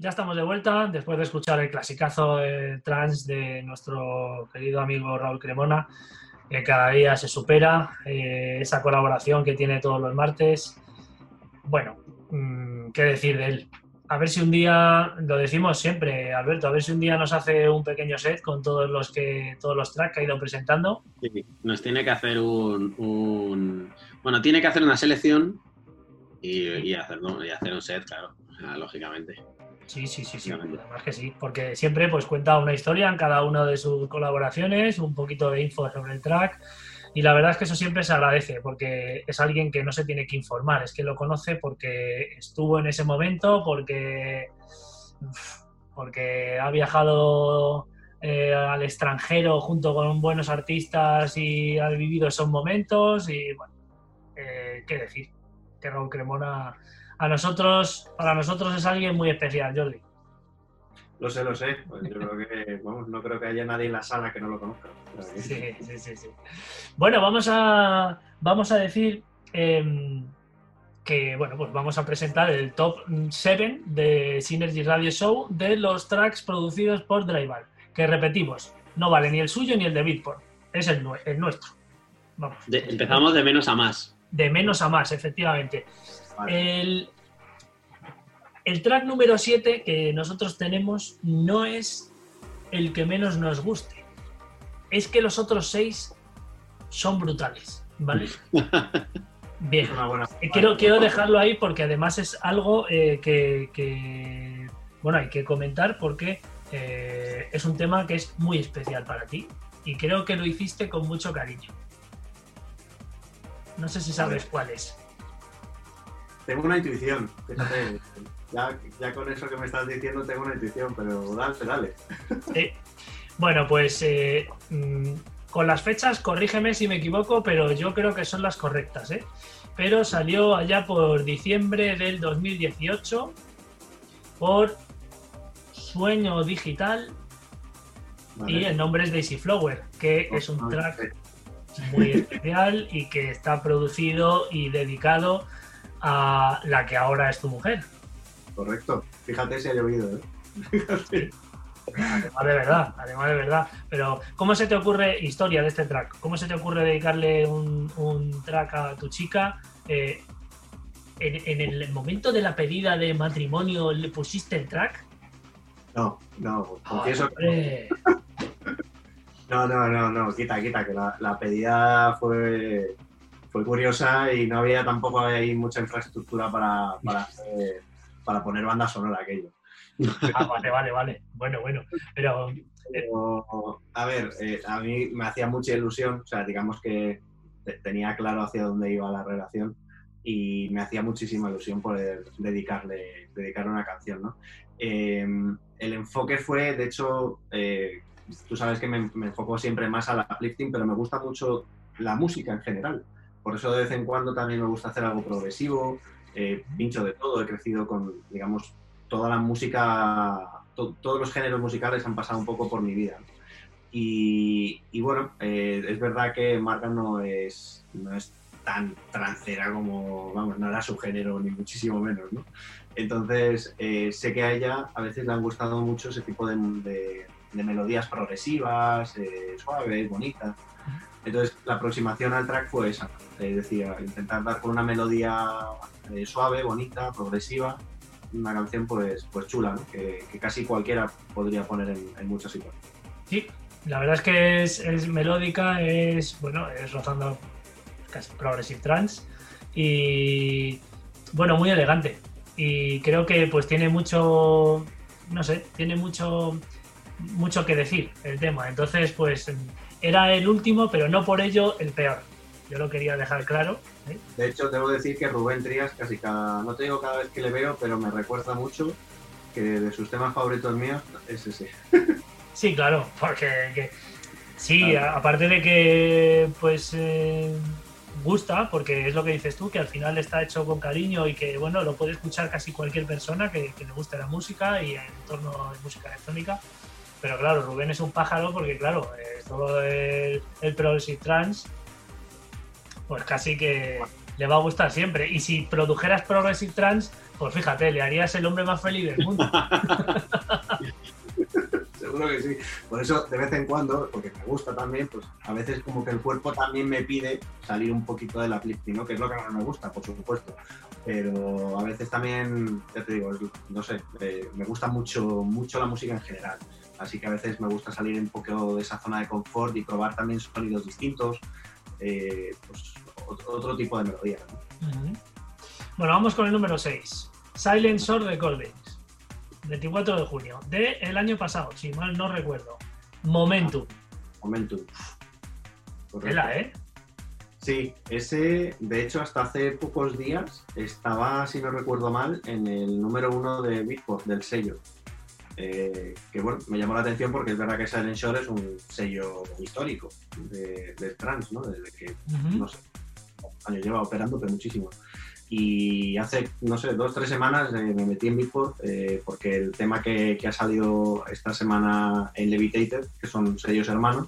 Ya estamos de vuelta después de escuchar el clasicazo eh, trans de nuestro querido amigo Raúl Cremona, que cada día se supera, eh, esa colaboración que tiene todos los martes. Bueno, mm, ¿qué decir de él? a ver si un día, lo decimos siempre, Alberto, a ver si un día nos hace un pequeño set con todos los que todos los tracks que ha ido presentando. Nos tiene que hacer un, un- bueno, tiene que hacer una selección y, y hacer, y hacer un set, claro, lógicamente. Sí, sí, sí, sí, además que sí, porque siempre pues cuenta una historia en cada una de sus colaboraciones, un poquito de info sobre el track y la verdad es que eso siempre se agradece porque es alguien que no se tiene que informar, es que lo conoce porque estuvo en ese momento, porque, porque ha viajado eh, al extranjero junto con buenos artistas y ha vivido esos momentos y bueno, eh, qué decir, que Raúl Cremona a nosotros, para nosotros es alguien muy especial, Jordi. Lo sé, lo sé. Pues yo creo que, vamos, no creo que haya nadie en la sala que no lo conozca. Sí, sí, sí, sí. Bueno, vamos a, vamos a decir em, que, bueno, pues vamos a presentar el top 7 de Synergy Radio Show de los tracks producidos por Drival. Que repetimos, no vale ni el suyo ni el de Beatport. Es el, nue- el nuestro. Vamos. De- empezamos de menos a más. De menos a más, efectivamente. Vale. El, el track número 7 que nosotros tenemos no es el que menos nos guste. Es que los otros 6 son brutales, ¿vale? Bien. Eh, Quiero, quiero dejarlo ahí porque además es algo eh, que, que, bueno, hay que comentar porque eh, es un tema que es muy especial para ti y creo que lo hiciste con mucho cariño. No sé si sabes cuál es. Tengo una intuición, fíjate. Ya, ya con eso que me estás diciendo tengo una intuición, pero dale, dale. Sí. Bueno, pues eh, mm, con las fechas, corrígeme si me equivoco, pero yo creo que son las correctas, ¿eh? Pero salió allá por diciembre del 2018 por Sueño Digital Vale. y el nombre es Daisy Flower, que es un track muy especial y que está producido y dedicado a la que ahora es tu mujer. Correcto. Fíjate si ha llovido, ¿eh? Fíjate. Además de verdad, además de verdad. Pero, ¿cómo se te ocurre historia de este track? ¿Cómo se te ocurre dedicarle un, un track a tu chica? Eh, en, en el momento de la pedida de matrimonio le pusiste el track? No, no, confieso que Hombre, no, no, no, no, quita, quita, que la, la pedida fue, fue curiosa y no había tampoco ahí mucha infraestructura para, para, hacer- para poner banda sonora aquello. ah, vale, vale, vale. Bueno, bueno. Pero, Pero, a ver, eh, a mí me hacía mucha ilusión, o sea, digamos que te- tenía claro hacia dónde iba la relación y me hacía muchísima ilusión poder dedicarle, dedicarle una canción, ¿no? Eh, el enfoque fue, de hecho, eh, tú sabes que me, me enfoco siempre más al uplifting, pero me gusta mucho la música en general. Por eso de vez en cuando también me gusta hacer algo progresivo, eh, pincho de todo, he crecido con, digamos, toda la música, to- todos los géneros musicales han pasado un poco por mi vida. Y, y bueno, eh, es verdad que Marta no es, no es tan trancera como, vamos, no era su género ni muchísimo menos, ¿no? Entonces, eh, sé que a ella a veces le han gustado mucho ese tipo de, de- de melodías progresivas, eh, suaves, bonitas. Entonces, la aproximación al track fue esa, es decir, intentar dar con una melodía eh, suave, bonita, progresiva, una canción pues, pues chula, ¿no? que, que casi cualquiera podría poner en, en muchas situaciones. sí, la verdad es que es, es melódica, es, bueno, es rozando casi progressive trance y, bueno, muy elegante. Y creo que pues tiene mucho, no sé, tiene mucho, mucho que decir el tema. Entonces, pues era el último, pero no por ello el peor. Yo lo quería dejar claro. ¿eh? De hecho, debo decir que Rubén Trías, casi cada, no te digo cada vez que le veo, pero me recuerda mucho que de sus temas favoritos míos es ese. Sí, claro, porque que- sí, Claro. a- aparte de que pues eh, gusta, porque es lo que dices tú, que al final está hecho con cariño y que bueno, lo puede escuchar casi cualquier persona que, que le guste la música y en torno a música electrónica. Pero claro, Rubén es un pájaro porque claro, eh, todo el, el trance, pues casi que le va a gustar siempre. Y si produjeras progressive trance, pues fíjate, le harías el hombre más feliz del mundo. Seguro que sí. Por eso, de vez en cuando, porque me gusta también, pues a veces como que el cuerpo también me pide salir un poquito del uplifting, ¿no? Que es lo que más me gusta, por supuesto. pero a veces también, ya te digo, no sé, eh, me gusta mucho, mucho la música en general. Así que a veces me gusta salir un poco de esa zona de confort y probar también sonidos distintos, eh, pues otro tipo de melodía. Bueno, vamos con el número 6. Silent Shore Recordings. 24 de junio. De el año pasado, si mal no recuerdo. Momentum. Momentum. Ela, ¿eh? Sí, ese, de hecho, hasta hace pocos días estaba, si no recuerdo mal, en el número uno de Beatport, del sello. Eh, que bueno, me llamó la atención porque es verdad que Silent Shore es un sello histórico de, trans, ¿no? Desde que, no sé, años lleva operando, pero muchísimo. Y hace, no sé, dos, tres semanas eh, me metí en Beatport eh, porque el tema que, que, ha salido esta semana en Levitated, que son sellos hermanos,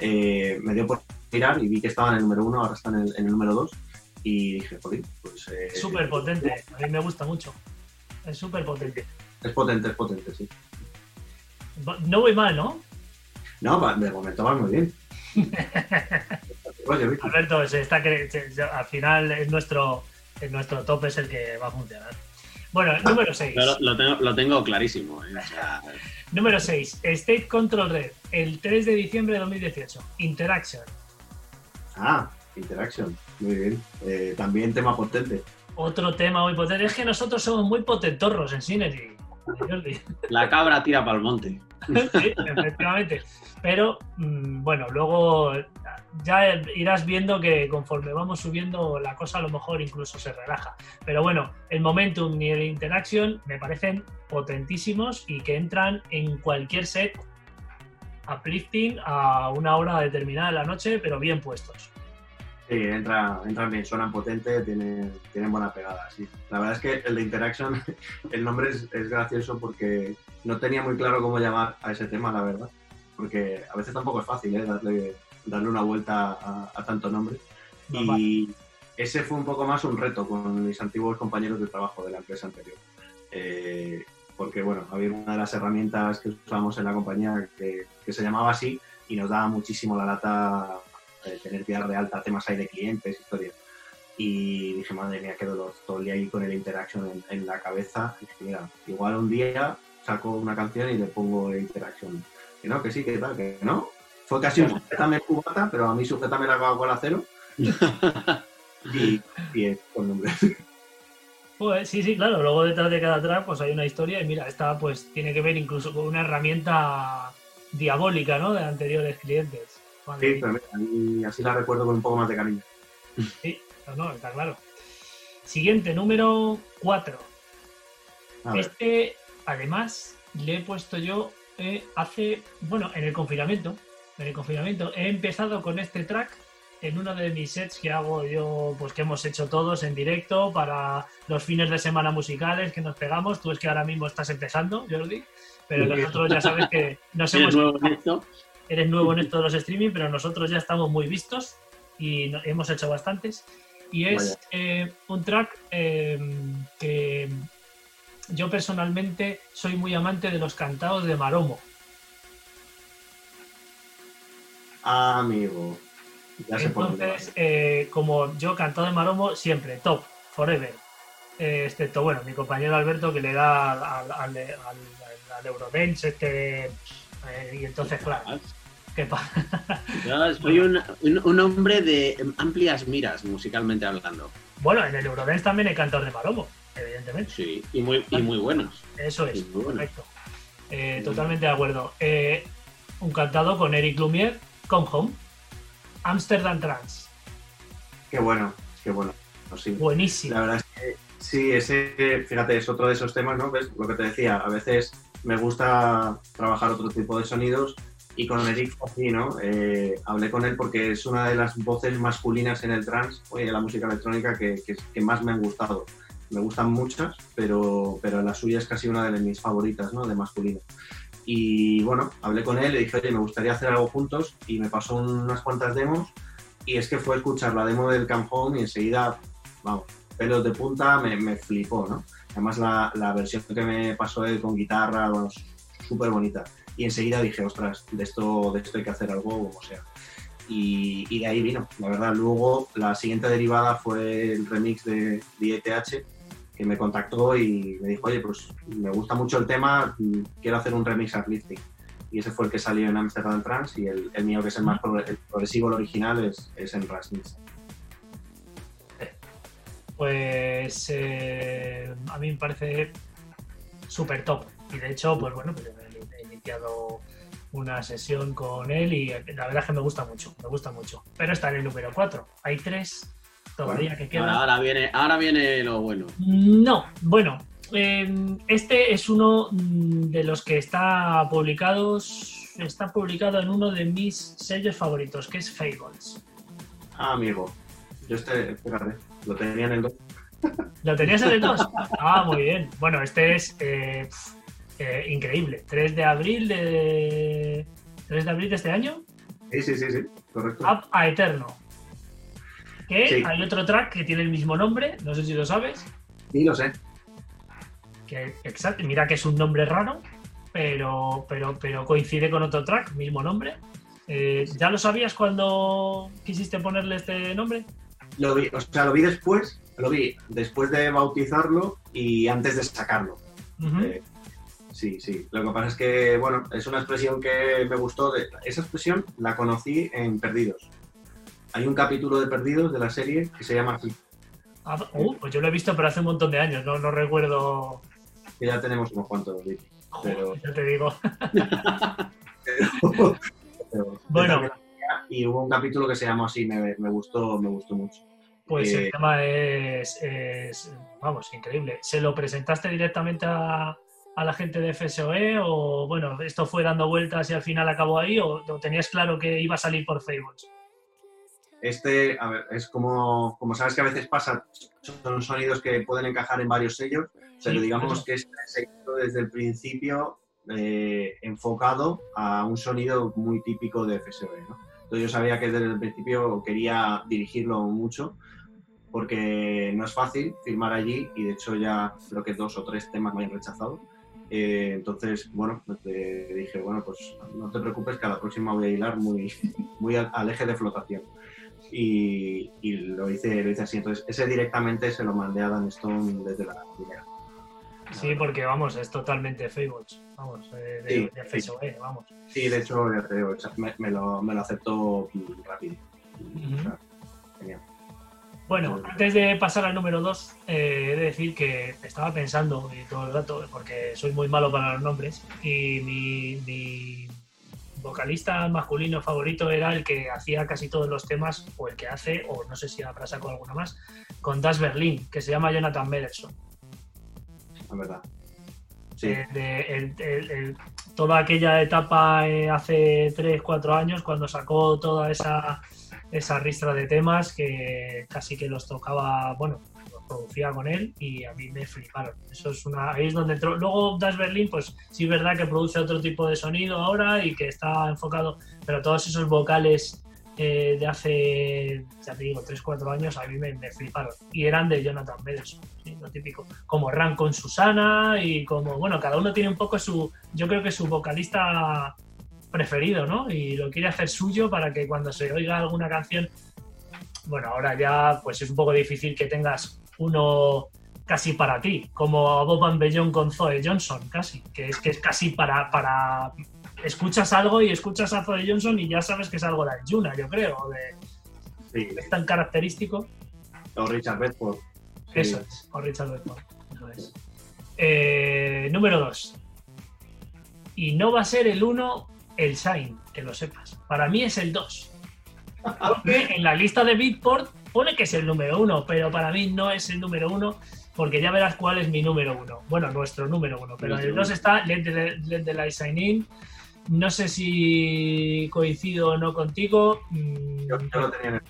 me dio por mirar y vi que estaba en el número uno, ahora están en el, número dos. Y dije, pues. súper potente, a mí me gusta mucho. Es súper potente. Es potente, es potente, sí. No voy mal, ¿no? No, de momento va muy bien. Alberto, está, al final es nuestro, nuestro top es el que va a funcionar. Bueno, número 6. Lo, tengo, clarísimo. ¿eh? número 6. State Control Red, el 3 de diciembre de 2018. Interaction. Ah, Interaction. Muy bien. Eh, también tema potente. Otro tema muy potente. Es que nosotros somos muy potentorros en Synergy. La cabra tira para el monte. sí, efectivamente. Pero mm, bueno, luego ya irás viendo que conforme vamos subiendo la cosa a lo mejor incluso se relaja. Pero bueno, el momentum y el interaction me parecen potentísimos y que entran en cualquier set uplifting a una hora determinada de la noche, pero bien puestos. Sí, entra, entran bien, suenan potentes, tienen, tienen buena pegada, sí. La verdad es que el de Interaction, el nombre es, gracioso porque no tenía muy claro cómo llamar a ese tema, la verdad. Porque a veces tampoco es fácil ¿eh? darle, darle una vuelta a, tanto nombre. y ese fue un poco más un reto con mis antiguos compañeros de trabajo de la empresa anterior. Eh, porque bueno, había una de las herramientas que usábamos en la compañía que, que se llamaba así y nos daba muchísimo la lata tener que dar de alta temas ahí de clientes, historias. Y dije, madre mía, qué dolor, todo el día ahí con el Interaction en, la cabeza. Y dije, mira, igual un día saco una canción y le pongo Interaction. Que no, que sí, que tal, que no. Fue casi un sujetame cubata, pero a mí sujetame la Coca-Cola cero. y, y con nombre. Pues sí, sí, claro. Luego detrás de cada track pues hay una historia y mira, esta pues tiene que ver incluso con una herramienta diabólica, ¿no? De anteriores clientes. Sí, pero así la recuerdo con un poco más de cariño. Sí, no, está claro. Siguiente, número 4. Este, además, le he puesto yo eh, hace, bueno, en el confinamiento. En el confinamiento he empezado con este track en uno de mis sets que hago yo, pues que hemos hecho todos en directo para los fines de semana musicales que nos pegamos. Tú es que ahora mismo estás empezando, Jordi, pero nosotros ya sabes que nos hemos eres nuevo en esto de los streaming, pero nosotros ya estamos muy vistos y hemos hecho bastantes. Y es eh, un track em, que yo personalmente soy muy amante de los cantados de Maromo. Amigo. Entonces, eh, como yo cantado de Maromo, siempre, top, forever. Eh, excepto, bueno, mi compañero Alberto que le da al, al, al, Eurodance, este, y entonces, claro, yo soy un, hombre de amplias miras, musicalmente hablando. Bueno, en el Eurodance también hay cantor de Palomo, evidentemente. Sí, y muy, y muy buenos. Eso es, correcto. Eh, totalmente de acuerdo. Eh, un cantado con Eric Lumière, Come Home, Amsterdam Trans. Qué bueno, qué bueno. Buenísimo. La verdad es que sí, ese, fíjate, es otro de esos temas, ¿no? ¿Ves? Lo que te decía, a veces me gusta trabajar otro tipo de sonidos y con Eric así, ¿no? Eh, hablé con él porque es una de las voces masculinas en el trance, en la música electrónica que, que, más me han gustado. Me gustan muchas, pero, pero la suya es casi una de mis favoritas, ¿no? De masculino. Y bueno, hablé con él, le dije, oye, me gustaría hacer algo juntos y me pasó unas cuantas demos y es que fue escuchar la demo del Camp Home y enseguida, vamos, pelos de punta, me, me flipó, ¿no? Además la, la, versión que me pasó él con guitarra, súper bonita y enseguida dije, ostras, de esto, de esto hay que hacer algo como sea. y, de ahí vino. La verdad, luego la siguiente derivada fue el remix de, de ETH que me contactó y me dijo, oye, pues me gusta mucho el tema, quiero hacer un remix uplifting. Y ese fue el que salió en Amsterdam Trans y el, mío, que es el más el progresivo, el original, es, es en Rasmix. Pues eh, a mí me parece súper top. Y de hecho, pues bueno, pues iniciado una sesión con él y la verdad es que me gusta mucho, me gusta mucho. Pero está en el número 4. Hay tres todavía que quedan. Ahora, ahora viene, ahora viene lo bueno. No, bueno, eh, este es uno mm, de los que está publicados, está publicado en uno de mis sellos favoritos, que es Fables. Ah, amigo. Yo este, fíjate, lo tenía en el 2. ¿Lo tenías en el 2? Ah, muy bien. Bueno, este es eh, pf, eh, increíble. 3 de abril de 3 de abril de este año, Sí, sí, sí, sí, correcto. Up a Eterno. Que Sí. hay otro track que tiene el mismo nombre, no sé si lo sabes. Sí, lo sé. que exacto, mira que es un nombre raro, pero, pero, pero coincide con otro track, mismo nombre. Eh, ¿Ya lo sabías cuando quisiste ponerle este nombre? Lo vi, o sea, lo vi después, lo vi después de bautizarlo y antes de sacarlo. Eh, sí, sí. Lo que pasa es que, bueno, es una expresión que me gustó. De, esa expresión la conocí en Perdidos. Hay un capítulo de Perdidos de la serie que se llama así. Ah, uh, pues yo lo he visto, pero hace un montón de años, no, no recuerdo. Que ya tenemos unos cuantos. Pero- Ya te digo. pero- Bueno. Y hubo un capítulo que se llama así, me, me gustó, me gustó mucho. Pues Eh, el tema es, es, vamos, increíble. ¿Se lo presentaste directamente a, a la gente de FSOE o, bueno, esto fue dando vueltas y al final acabó ahí o, o tenías claro que iba a salir por Fables? Este, a ver, es como, como sabes que a veces pasa, son sonidos que pueden encajar en varios sellos, pero Sí, digamos claro. que este se hizo desde el principio eh, enfocado a un sonido muy típico de FSOE, ¿no? Entonces yo sabía que desde el principio quería dirigirlo mucho, porque no es fácil firmar allí y de hecho ya creo que dos o tres temas me han rechazado. Eh, entonces, bueno, pues, eh, dije, bueno, pues no te preocupes que a la próxima voy a hilar muy, muy al, al eje de flotación. Y, y lo, hice, lo hice así. Entonces, ese directamente se lo mandé a Dan Stone desde la primera. Sí, porque vamos, es totalmente Fables, vamos, eh, de, Sí, de sí. FSOE, vamos. Sí, de hecho, te sea, me, me lo, me lo aceptó rápido. O sea, genial. Bueno, antes de pasar al número 2, he de decir que estaba pensando y todo el rato, porque soy muy malo para los nombres, y mi, mi vocalista masculino favorito era el que hacía casi todos los temas, o el que hace, o no sé si habrá sacado alguno más, con Das Berlin, que se llama Jonathan Mederson. La verdad. Sí, Eh, de- el- el- el- toda aquella etapa eh, hace 3, 4 años, cuando sacó toda esa, esa ristra de temas que casi que los tocaba, bueno, los producía con él y a mí me fliparon. Eso es una, ahí es donde entró. Luego Das Berlin, pues sí es verdad que produce otro tipo de sonido ahora y que está enfocado, pero todos esos vocales eh, de hace, ya te digo, 3, 4 años a mí me, me fliparon. Y eran de Jonathan Mederson, sí, lo típico. Como Ran con Susana y como, bueno, cada uno tiene un poco su, yo creo que su vocalista preferido, ¿no? Y lo quiere hacer suyo para que cuando se oiga alguna canción, bueno, ahora ya pues es un poco difícil que tengas uno casi para ti, como Bob and Beyond con Zoe Johnson, casi, que es que es casi para, para escuchas algo y escuchas a Zoe Johnson y ya sabes que es algo de Yuna, yo creo, de, sí. es tan característico. O Richard Bedford. Sí. Eso es, o Richard Bedford. Eso es. Eh, número 2. Y no va a ser el 1 el Shine, que lo sepas. Para mí es el 2. Porque en la lista de Beatport pone que es el número 1, pero para mí no es el número 1, porque ya verás cuál es mi número 1. Bueno, nuestro número 1, pero en el 2 está Let the, Let the Light Shine In. No sé si coincido o no contigo. Mm, Yo, yo lo tenía en el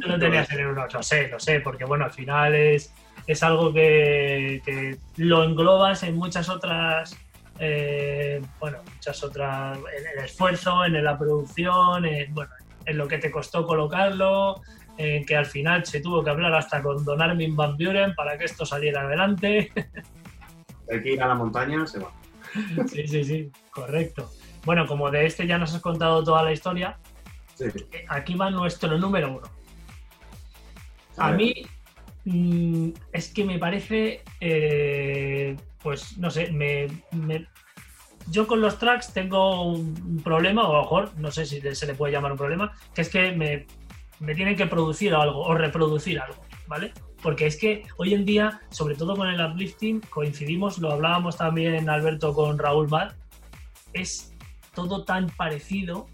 Tú lo tenías en el 1, lo sé, lo sé, porque bueno, al final es, es algo que, que lo englobas en muchas otras, eh, bueno, muchas otras, en el esfuerzo, en la producción, en, bueno, en lo que te costó colocarlo, en que al final se tuvo que hablar hasta con Don Armin Van Buren para que esto saliera adelante. Hay que ir a la montaña, se va. Sí, sí, sí, correcto. Bueno, como de este ya nos has contado toda la historia, Sí. Eh, Aquí va nuestro número uno. A mí mm, es que me parece, eh, pues no sé, me, me- yo con los tracks tengo un problema, o a lo mejor, no sé si se le puede llamar un problema, que es que me, me tienen que producir algo o reproducir algo, ¿vale? Porque es que hoy en día, sobre todo con el uplifting, coincidimos, lo hablábamos también Alberto con Raúl Bar, es todo tan parecido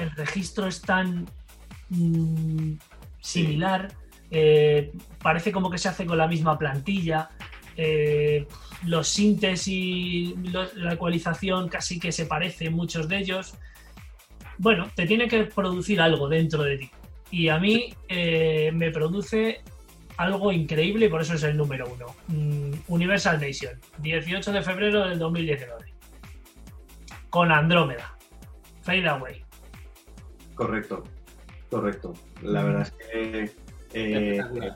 el registro es tan mm, similar, eh, parece como que se hace con la misma plantilla, eh, los sintes y lo- la ecualización casi que se parecen muchos de ellos. Bueno, te tiene que producir algo dentro de ti. Y a mí eh, me produce algo increíble y por eso es el número uno. Mm, Universal Nation, 18 de febrero del 2019. Con Andrómeda. Fade Away. Correcto, correcto. La Mm. verdad es que eh,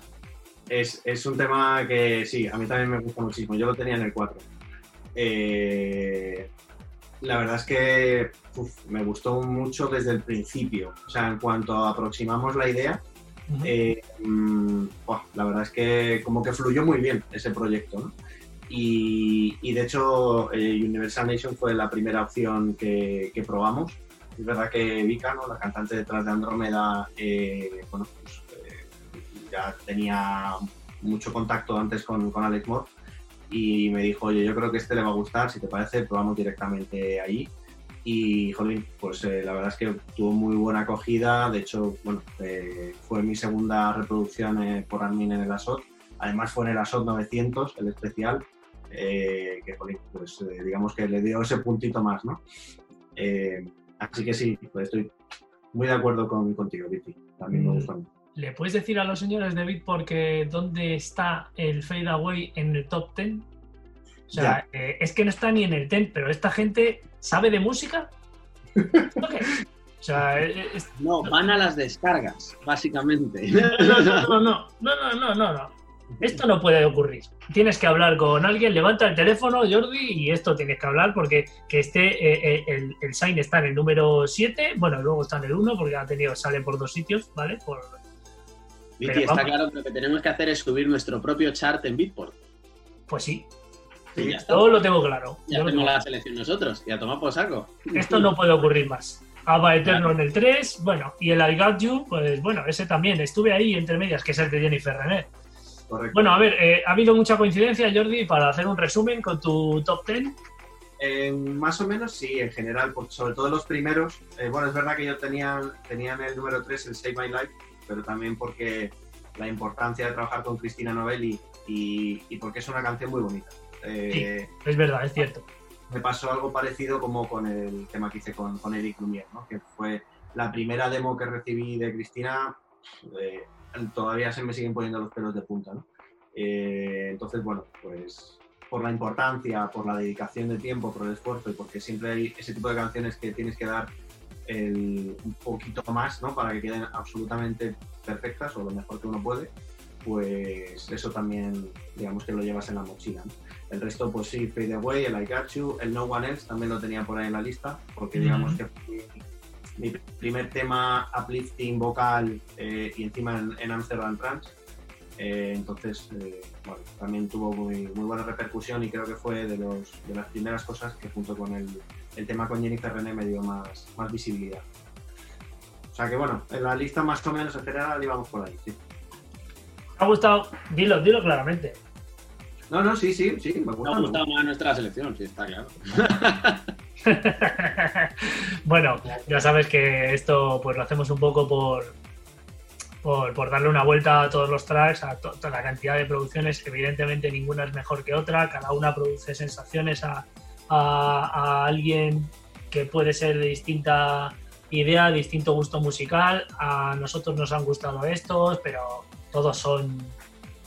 es, es un tema que sí, a mí también me gusta muchísimo. Yo lo tenía en el 4. Eh, la verdad es que uf, me gustó mucho desde el principio. O sea, en cuanto aproximamos la idea, eh, mm, la verdad es que como que fluyó muy bien ese proyecto. ¿no? Y, y de hecho, eh, Universal Nation fue la primera opción que, que probamos. Es verdad que Vika, ¿no? la cantante detrás de Andrómeda, eh, bueno, pues, ya tenía mucho contacto antes con, con Alex Moore y me dijo, oye, yo creo que este le va a gustar, si te parece, probamos directamente ahí. Y, jolín, pues eh, la verdad es que tuvo muy buena acogida. De hecho, bueno, eh, fue mi segunda reproducción eh, por Armin en el ASOT. Además fue en el ASOT 900, el especial, que, jolín, pues digamos que le dio ese puntito más, ¿no? Así que sí, pues estoy muy de acuerdo con, contigo, Viti. También me Mm. gusta mucho. ¿le puedes decir a los señores de Bitporque dónde está el fadeaway en el top 10? O sea, eh, es que no está ni en el 10, pero esta gente sabe de música. Okay. O sea, eh, eh, es... No, van a las descargas, básicamente. No, no, no, no, no, no, no, no. Esto no puede ocurrir. Tienes que hablar con alguien, levanta el teléfono, Jordi, y esto tienes que hablar porque que esté eh, el, el, sign está en el número 7, bueno, luego está en el 1 porque ha tenido, sale por dos sitios, ¿vale? Por Viti, Pero está vamos. claro que lo que tenemos que hacer es subir nuestro propio chart en Beatport. pues sí, ya está. todo lo tengo claro. Ya Yo tengo la selección nosotros. Y a tomar por saco. Esto no puede ocurrir más. Ava Eterno en el 3, bueno, y el I Got You, pues bueno, ese también, estuve ahí entre medias, que es el de Jennifer René. Correcto. Bueno, a ver, eh, ha habido mucha coincidencia, Jordi, para hacer un resumen con tu top 10. Eh, más o menos sí, en general, sobre todo los primeros. eh, bueno, es verdad que yo tenía, tenía en el número 3 el Save My Life, pero también porque la importancia de trabajar con Cristina Novelli y, y porque es una canción muy bonita. Eh, Es verdad, es cierto. Me pasó algo parecido como con el tema que hice con, con Eric Lumière, ¿no? que fue la primera demo que recibí de Cristina. eh, todavía se me siguen poniendo los pelos de punta. ¿no? Eh, entonces, bueno, pues por la importancia, por la dedicación de tiempo, por el esfuerzo y porque siempre hay ese tipo de canciones que tienes que dar el- un poquito más ¿no? para que queden absolutamente perfectas o lo mejor que uno puede, pues eso también, digamos que lo llevas en la mochila. ¿no? El resto, pues sí, Fade Away, el I Got You, el No One Else también lo tenía por ahí en la lista, porque digamos Ujú. que fue mi primer tema uplifting vocal eh, y encima en, en Amsterdam Trance. Eh, entonces, eh, bueno, también tuvo muy, muy buena repercusión y creo que fue de, los, de las primeras cosas que junto con el, el tema con Jennifer René me dio más, más visibilidad. O sea que bueno, en la lista más o menos en general íbamos por ahí. sí. ¿Te ha gustado? Dilo, dilo claramente. No, no, sí, sí, sí, me Me gusta. ha me gustado más nuestra selección, sí, está claro. bueno, ya sabes que esto pues lo hacemos un poco por, por, por darle una vuelta a todos los tracks, a to- toda la cantidad de producciones. Evidentemente ninguna es mejor que otra, cada una produce sensaciones a, a- alguien que puede ser de distinta idea, distinto gusto musical. A nosotros nos han gustado estos, pero todos son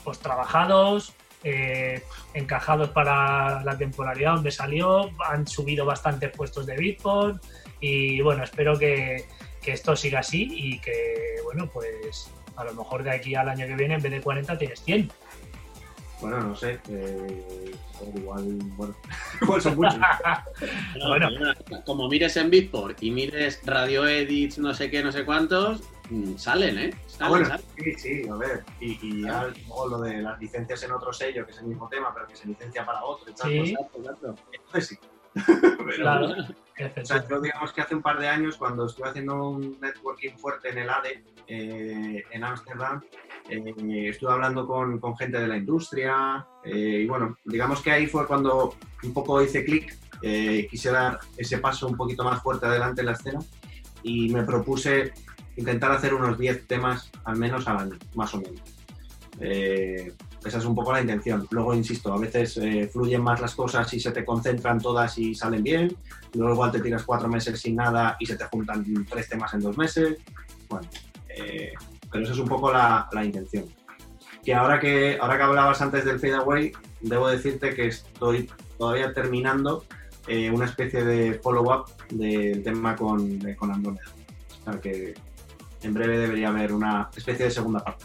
pues trabajados, eh, encajados para la temporalidad donde salió, han subido bastantes puestos de Beatport y bueno, espero que, que esto siga así y que bueno, pues a lo mejor de aquí al año que viene en vez de 40 tienes 100. Bueno, no sé. Eh, igual, bueno, igual son muchos. bueno, como mires en Bitport y mires Radio Edits, no sé qué, no sé cuántos, mm, salen, ¿eh? Ah, bueno, sí, sí, a ver. Y, y ya luego lo de las licencias en otro sello, que es el mismo tema, pero que se licencia para otro y tal. Sí. Exacto, exacto. Entonces sí. pero, Claro. O sea, yo digamos que hace un par de años, cuando estuve haciendo un networking fuerte en el ADE, eh, en Ámsterdam, eh, estuve hablando con, gente de la industria eh, y bueno, digamos que ahí fue cuando un poco hice clic, eh, quise dar ese paso un poquito más fuerte adelante en la escena y me propuse intentar hacer unos 10 temas al menos al año, más o menos. Eh, esa es un poco la intención. Luego, insisto, a veces eh, fluyen más las cosas y se te concentran todas y salen bien. Luego igual te tiras cuatro meses sin nada y se te juntan tres temas en dos meses. Bueno, pero esa es un poco la, la intención. Que ahora que ahora que hablabas antes del fade away, debo decirte que estoy todavía terminando eh, una especie de follow-up del tema con, eh, con Andrómeda. O sea que en breve debería haber una especie de segunda parte.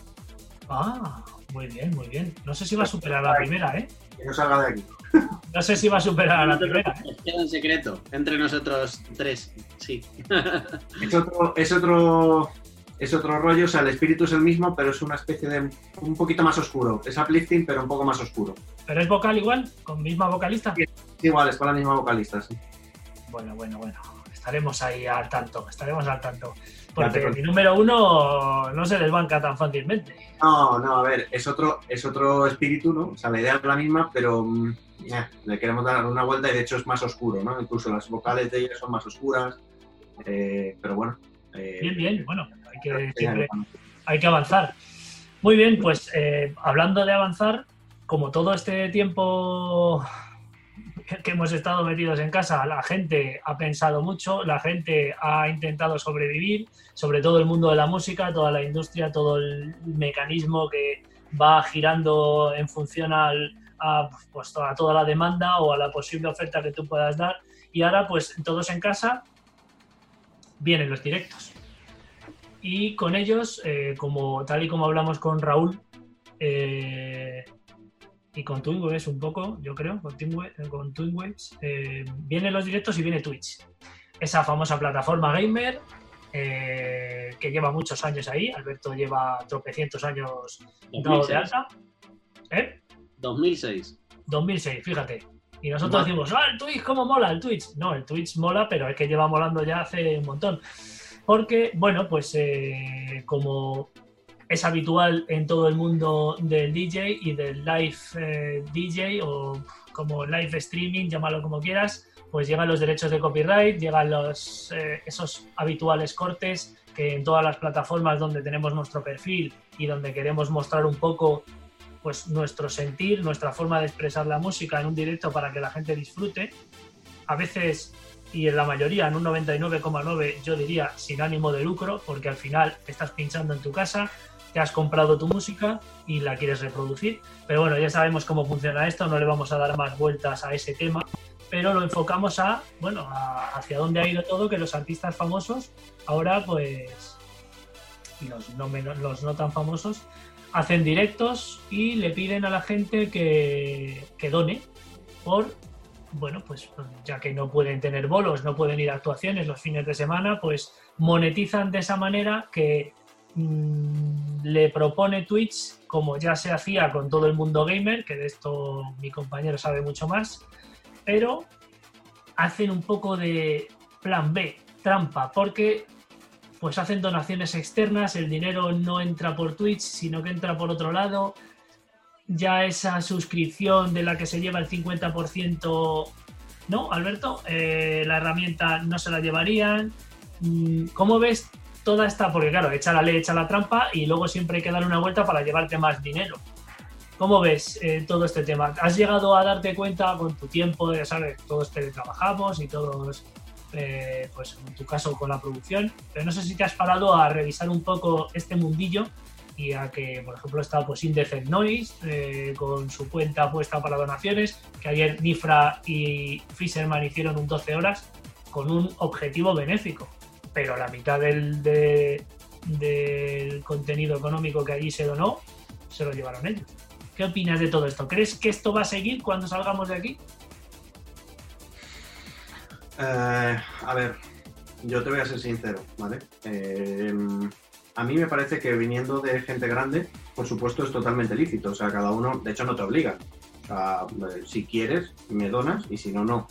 Ah, muy bien, muy bien. No sé si va a superar a la primera, ¿eh? Que no salga de aquí. No sé si va a superar a la primera. ¿eh? Queda en secreto entre nosotros tres, sí. Es otro, es otro, es otro rollo, o sea, el espíritu es el mismo, pero es una especie de un poquito más oscuro. Es uplifting, pero un poco más oscuro. ¿Pero es vocal igual? ¿Con misma vocalista? Sí. Igual, es con la misma vocalista, sí. Bueno, bueno, bueno. Estaremos ahí al tanto, estaremos al tanto. Porque mi número uno no se desbanca tan fácilmente. No, no, a ver, es otro, es otro espíritu, ¿no? O sea, la idea es la misma, pero eh, le queremos dar una vuelta y de hecho es más oscuro, ¿no? Incluso las vocales de ella son más oscuras, eh, pero bueno. eh, Bien, bien, bueno, hay que, siempre ya, hay que avanzar. Muy bien, pues eh, hablando de avanzar, como todo este tiempo que- que hemos estado metidos en casa, la gente ha pensado mucho, la gente ha intentado sobrevivir, sobre todo el mundo de la música, toda la industria, todo el mecanismo que va girando en función al, a, pues, a toda la demanda o a la posible oferta que tú puedas dar. Y ahora, pues todos en casa, vienen los directos. Y con ellos, eh, como tal y como hablamos con Raúl eh, y con Twin Waves un poco, yo creo, con Twin, Wa- con Twin Waves, eh, vienen los directos y viene Twitch. Esa famosa plataforma gamer eh, que lleva muchos años ahí. Alberto lleva tropecientos años dado de 2006. alta. ¿Eh? 2006. 2006, fíjate. Y nosotros decimos, ah, el Twitch, ¿cómo mola el Twitch? No, el Twitch mola, pero es que lleva molando ya hace un montón. Porque, bueno, pues eh, como es habitual en todo el mundo del DJ y del live eh, DJ o como live streaming, llámalo como quieras, pues llegan los derechos de copyright, llegan los, eh, esos habituales cortes que en todas las plataformas donde tenemos nuestro perfil y donde queremos mostrar un poco pues nuestro sentir, nuestra forma de expresar la música en un directo para que la gente disfrute. A veces, y en la mayoría, en un 99,9, yo diría sin ánimo de lucro, porque al final estás pinchando en tu casa, te has comprado tu música y la quieres reproducir. Pero bueno, ya sabemos cómo funciona esto, no le vamos a dar más vueltas a ese tema, pero lo enfocamos a, bueno, hacia dónde ha ido todo, que los artistas famosos ahora pues, los no, menos, los no tan famosos, hacen directos y le piden a la gente que, que done por, bueno, pues ya que no pueden tener bolos, no pueden ir a actuaciones los fines de semana, pues monetizan de esa manera que mm, le propone Twitch, como ya se hacía con todo el mundo gamer, que de esto mi compañero sabe mucho más, pero hacen un poco de plan B, trampa, porque pues hacen donaciones externas, el dinero no entra por Twitch, sino que entra por otro lado. Ya esa suscripción de la que se lleva el 50%, ¿no, Alberto? Eh, la herramienta no se la llevarían. Mm, ¿Cómo ves toda esta? Porque claro, echa la ley, echa la trampa y luego siempre hay que dar una vuelta para llevarte más dinero. ¿Cómo ves eh, todo este tema? ¿Has llegado a darte cuenta con tu tiempo, ya sabes, todos teletrabajamos y todos eh, pues en tu caso con la producción, pero no sé si te has parado a revisar un poco este mundillo y a que, por ejemplo, está pues Indecent Noise eh, con su cuenta puesta para donaciones, que ayer Nifra y Fisherman hicieron un 12 horas con un objetivo benéfico, pero la mitad del, de- del contenido económico que allí se donó se lo llevaron ellos. ¿Qué opinas de todo esto? ¿Crees que esto va a seguir cuando salgamos de aquí? Eh, a ver, yo te voy a ser sincero, ¿vale? Eh, a mí me parece que viniendo de gente grande, por supuesto es totalmente lícito. O sea, cada uno, de hecho, no te obliga. O sea, eh, si quieres, me donas y si no, no.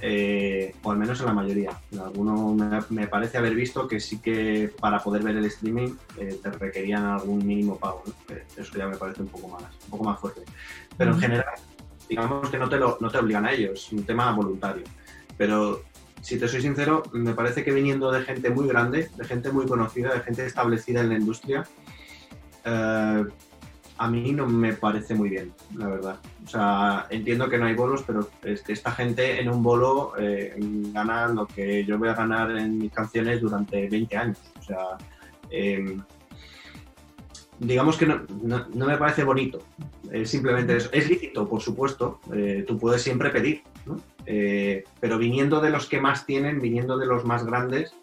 Eh, o al menos en la mayoría. En alguno me, me parece haber visto que sí que para poder ver el streaming eh, te requerían algún mínimo pago. ¿no? Eso ya me parece un poco más, un poco más fuerte. Pero en general, digamos que no te, lo, no te obligan a ellos, es un tema voluntario. Pero si te soy sincero, me parece que viniendo de gente muy grande, de gente muy conocida, de gente establecida en la industria, eh, a mí no me parece muy bien, la verdad. O sea, entiendo que no hay bolos, pero esta gente en un bolo eh, gana lo que yo voy a ganar en mis canciones durante 20 años. O sea, eh, digamos que no, me parece bonito. Eh, simplemente eso. Es lícito, por supuesto. eh, tú puedes siempre pedir. Eh, pero viniendo de los que más tienen, viniendo de los más grandes,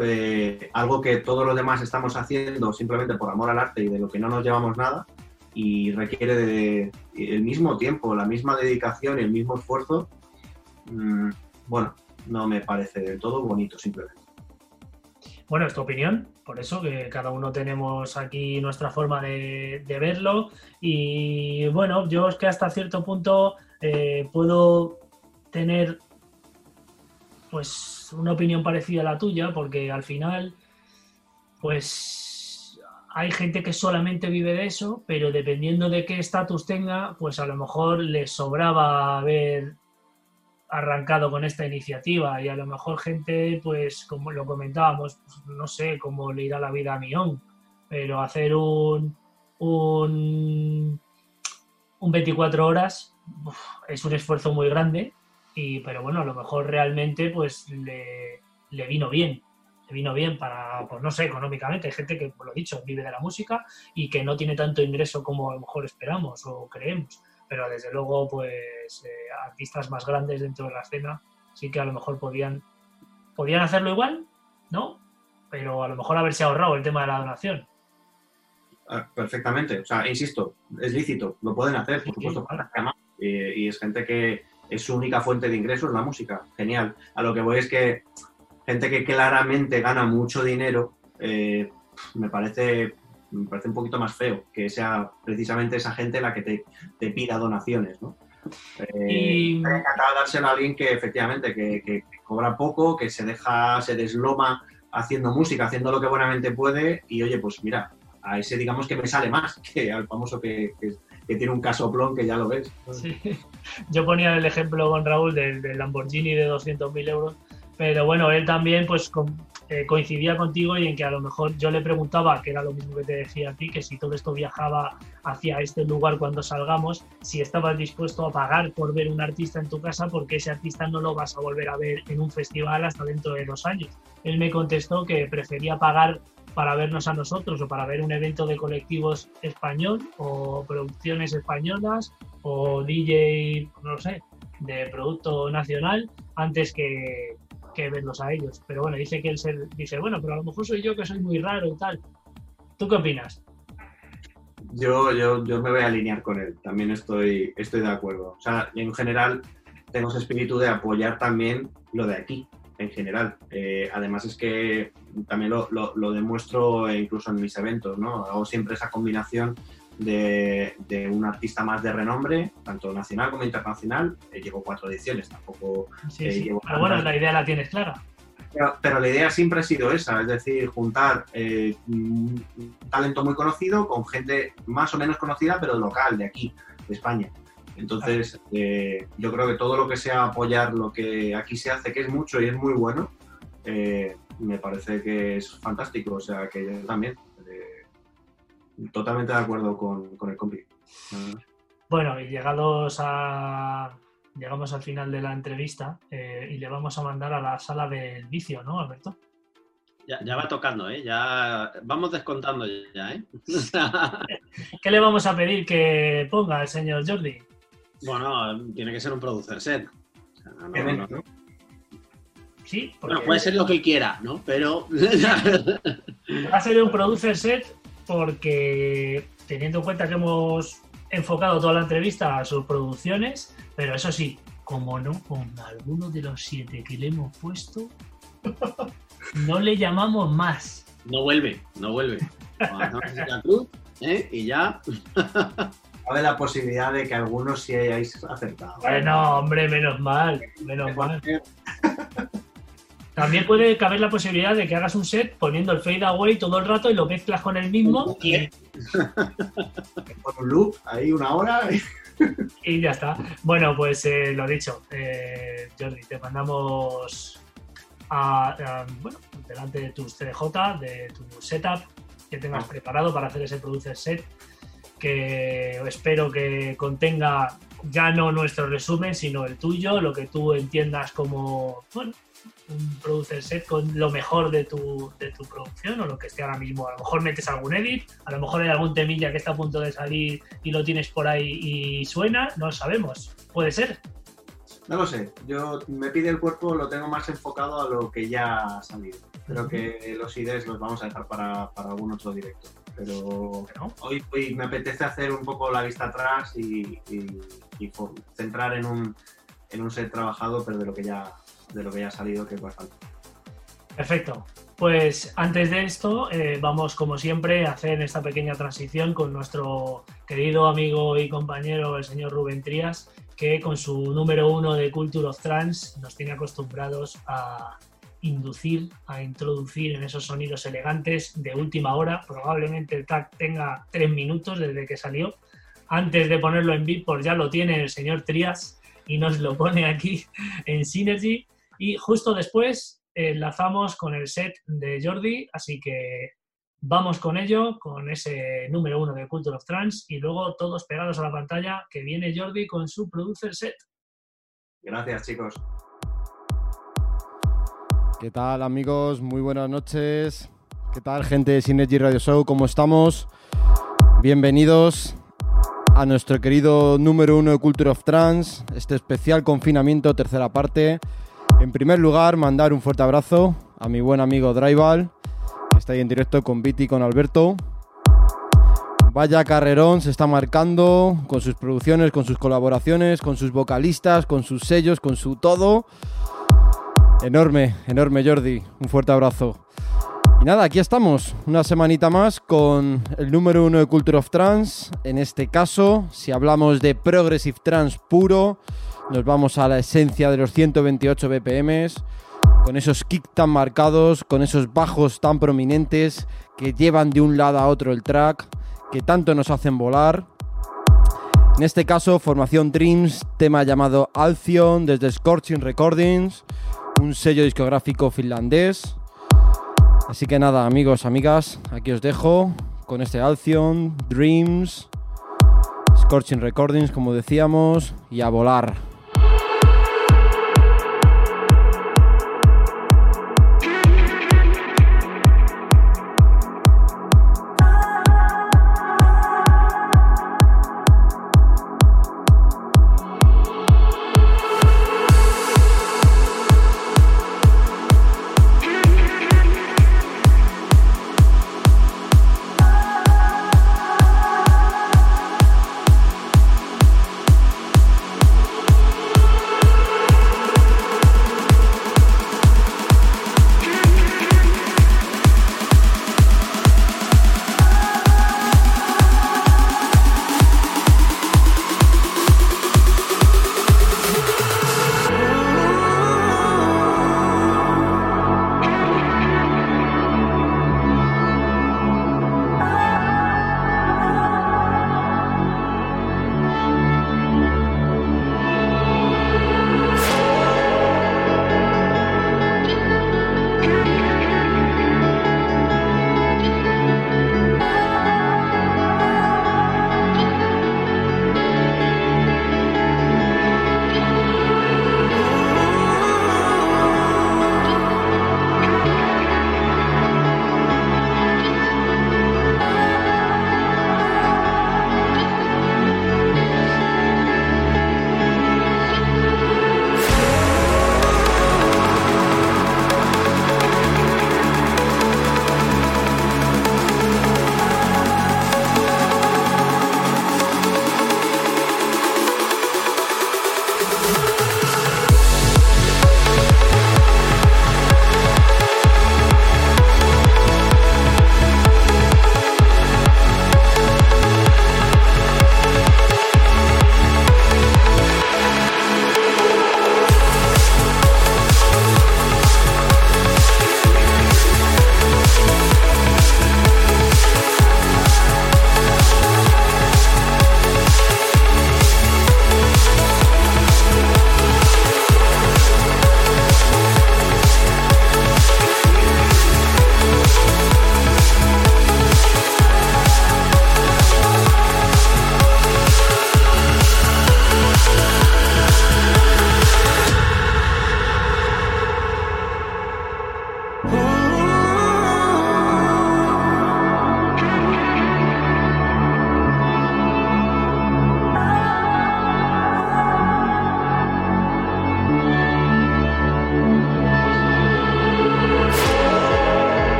eh, algo que todos los demás estamos haciendo simplemente por amor al arte y de lo que no nos llevamos nada y requiere de, el mismo tiempo, la misma dedicación y el mismo esfuerzo, mm, bueno, no me parece del todo bonito simplemente. Bueno, es tu opinión, por eso que cada uno tenemos aquí nuestra forma de, verlo. Y bueno, yo es que hasta cierto punto eh, puedo tener pues una opinión parecida a la tuya, porque al final, pues hay gente que solamente vive de eso, pero dependiendo de qué estatus tenga, pues a lo mejor le sobraba haber arrancado con esta iniciativa. Y a lo mejor gente, pues como lo comentábamos, pues, no sé cómo le irá la vida a Mion, pero hacer un, un, un 24 horas es un esfuerzo muy grande, y, pero bueno, a lo mejor realmente pues le, le vino bien, le vino bien para, pues no sé, económicamente. Hay gente que, por lo dicho, vive de la música y que no tiene tanto ingreso como a lo mejor esperamos o creemos pero desde luego, pues eh, artistas más grandes dentro de la escena sí que a lo mejor podían, podían hacerlo igual, ¿no? Pero a lo mejor haberse ahorrado el tema de la donación. Ah, Perfectamente, o sea, insisto, es lícito, lo pueden hacer, por Sí, supuesto, para además, eh, y es gente que es su única fuente de ingresos la música, genial. A lo que voy es que gente que claramente gana mucho dinero, eh, me parece me parece un poquito más feo que sea precisamente esa gente la que te, te pida donaciones, ¿no? Eh, Y- me encantaba dárselo a alguien que efectivamente que, que- que cobra poco, que se deja, se desloma haciendo música, haciendo lo que buenamente puede y oye, pues mira, a ese digamos que me sale más que al famoso que, que- que tiene un casoplón que ya lo ves. Yo ponía el ejemplo con Raúl del, Lamborghini de 200.000 euros, pero bueno, él también pues eh, coincidía contigo y en que a lo mejor yo le preguntaba, que era lo mismo que te decía a ti, que si todo esto viajaba hacia este lugar cuando salgamos, si estabas dispuesto a pagar por ver un artista en tu casa, porque ese artista no lo vas a volver a ver en un festival hasta dentro de dos años. Él me contestó que prefería pagar para vernos a nosotros o para ver un evento de colectivos español o producciones españolas o DJ, no sé, de producto nacional antes que, que verlos a ellos. Pero bueno, dice que él se, dice, bueno, pero a lo mejor soy yo que soy muy raro y tal. ¿Tú qué opinas? Yo, yo, yo me voy a alinear con él, también estoy, estoy de acuerdo. O sea, en general tengo ese espíritu de apoyar también lo de aquí, en general. Eh, además es que también lo, lo- lo demuestro incluso en mis eventos, ¿no? Hago siempre esa combinación de, de un artista más de renombre, tanto nacional como internacional. Eh, llevo cuatro ediciones, tampoco Sí, Eh, sí. llevo Pero bueno, la idea la tienes clara. pero, pero la idea siempre ha sido esa, es decir, juntar eh, un talento muy conocido con gente más o menos conocida, pero local, de aquí, de España. Entonces, eh, yo creo que todo lo que sea apoyar lo que aquí se hace, que es mucho y es muy bueno, eh, me parece que es fantástico. O sea, que yo también, eh, totalmente de acuerdo con, con el compi. Bueno, y llegados a. Llegamos al final de la entrevista eh, y le vamos a mandar a la sala del vicio, ¿no, Alberto? Ya, ya va tocando, ¿eh? Ya vamos descontando ya, ¿eh? ¿Qué le vamos a pedir que ponga el señor Jordi? Bueno, tiene que ser un producer set. O sea, no. Sí, porque Bueno, puede ser lo que quiera, ¿no? Pero va a ser un producer set porque teniendo en cuenta que hemos enfocado toda la entrevista a sus producciones, pero eso sí, como no, con alguno de los siete que le hemos puesto, no le llamamos más. No vuelve, no vuelve. Cruz, ¿eh? Y ya. Cabe la posibilidad de que algunos sí hayáis acertado. Bueno, hombre, menos mal, menos mal. También puede caber la posibilidad de que hagas un set poniendo el fade away todo el rato y lo mezclas con el mismo y, Con un loop ahí una hora. y ya está. Bueno, pues eh, lo dicho, eh, Jordi, te mandamos a, a- bueno, delante de tus CDJ, de tu setup que tengas preparado para hacer ese producer set, que espero que contenga ya no nuestro resumen, sino el tuyo, lo que tú entiendas como, bueno, un producer set con lo mejor de tu, de tu producción o lo que esté ahora mismo. A lo mejor metes algún edit, a lo mejor hay algún temilla que está a punto de salir y lo tienes por ahí y suena, no lo sabemos. Puede ser. No lo sé. Yo me pide el cuerpo, lo tengo más enfocado a lo que ya ha salido. Creo que los IDs los vamos a dejar para, para algún otro directo. Pero hoy, hoy me apetece hacer un poco la vista atrás y, y- y for- centrar en un, en un set trabajado, pero de lo que ya, de lo que ya ha salido, que es bastante. Perfecto. Pues antes de esto, eh, vamos como siempre a hacer esta pequeña transición con nuestro querido amigo y compañero, el señor Rubén Trías, que con su número uno de Culture of Trance nos tiene acostumbrados a inducir, a introducir en esos sonidos elegantes de última hora. Probablemente el track tenga tres minutos desde que salió. Antes de ponerlo en Beatport ya lo tiene el señor Trías y nos lo pone aquí en Synergy. Y justo después enlazamos con el set de Jordi, así que vamos con ello, con ese número uno de Culture of Trance y luego todos pegados a la pantalla que viene Jordi con su producer set. Gracias, chicos. ¿Qué tal amigos? Muy buenas noches. ¿Qué tal gente de Synergy Radio Show? ¿Cómo estamos? Bienvenidos a nuestro querido número uno de Culture of Trance, este especial confinamiento, tercera parte. En primer lugar, mandar un fuerte abrazo a mi buen amigo Drival, que está ahí en directo con Viti y con Alberto. Vaya carrerón se está marcando con sus producciones, con sus colaboraciones, con sus vocalistas, con sus sellos, con su todo. Enorme, enorme Jordi, un fuerte abrazo. Y nada, aquí estamos, una semanita más con el número uno de Culture of Trance. En este caso, si hablamos de Progressive Trance puro, nos vamos a la esencia de los 128 BPMs, con esos kicks tan marcados, con esos bajos tan prominentes que llevan de un lado a otro el track, que tanto nos hacen volar. En este caso, formación Dreams, tema llamado Alcyon desde Scorching Recordings, un sello discográfico finlandés. Así que nada, amigos, amigas, aquí os dejo con este Alcyon, Dreams, Scorching Recordings, como decíamos, y a volar.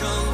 show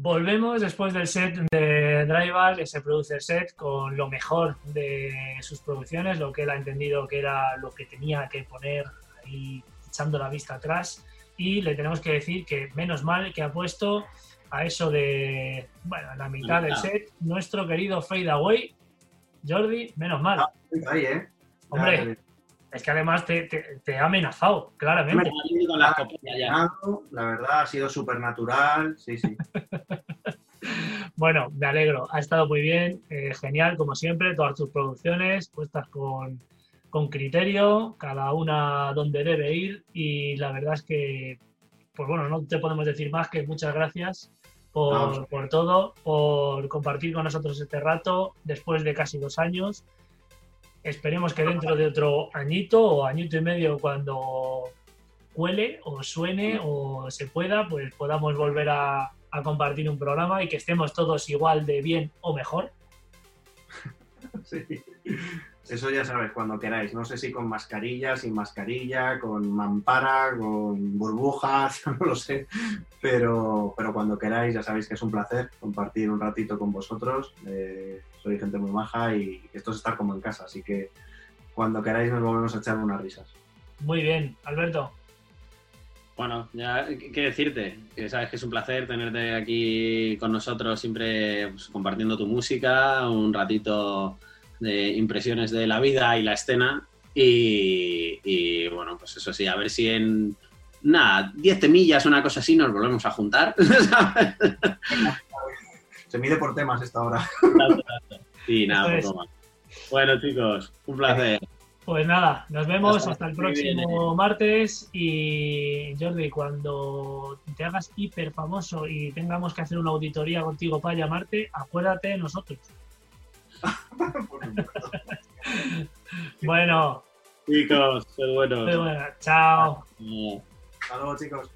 Volvemos después del set de Drival, ese producer set, con lo mejor de sus producciones, lo que él ha entendido que era lo que tenía que poner ahí echando la vista atrás. Y le tenemos que decir que menos mal que ha puesto a eso de, bueno, a la mitad del set, nuestro querido Fade Away, Jordi, menos mal. Ah, Ahí, ¿eh? Hombre, es que además te, te- te ha amenazado, claramente. Con copias ya. La verdad, ha sido súper natural. Sí, sí. Bueno, me alegro, ha estado muy bien, eh, genial como siempre, todas tus producciones puestas con, con criterio, cada una donde debe ir y la verdad es que, pues bueno, no te podemos decir más que muchas gracias por todo, por compartir con nosotros este rato después de casi dos años. Esperemos que dentro de otro añito o añito y medio cuando cuele o suene o se pueda, pues podamos volver a, compartir un programa y que estemos todos igual de bien o mejor. Sí. Eso ya sabes, cuando queráis. No sé si con mascarilla, sin mascarilla, con mampara, con burbujas, no lo sé. Pero, pero cuando queráis, ya sabéis que es un placer compartir un ratito con vosotros. Eh, soy gente muy maja y esto es estar como en casa. Así que cuando queráis nos volvemos a echar unas risas. Muy bien, Alberto. Bueno, ya qué decirte, que sabes que es un placer tenerte aquí con nosotros, siempre pues, compartiendo tu música, un ratito de impresiones de la vida y la escena. Y, y, bueno, pues eso sí, a ver si en nada, 10 temillas, una cosa así, nos volvemos a juntar. ¿sabes? Se mide por temas esta hora. y nada, Eso poco más. Bueno, chicos, un placer. Pues nada, nos vemos Hasta hasta el bien, próximo martes y Jordi, cuando te hagas hiper famoso y tengamos que hacer una auditoría contigo para llamarte, acuérdate de nosotros. bueno, Chicos, qué bueno. muy buena. chao. Eh, Hasta luego, chicos.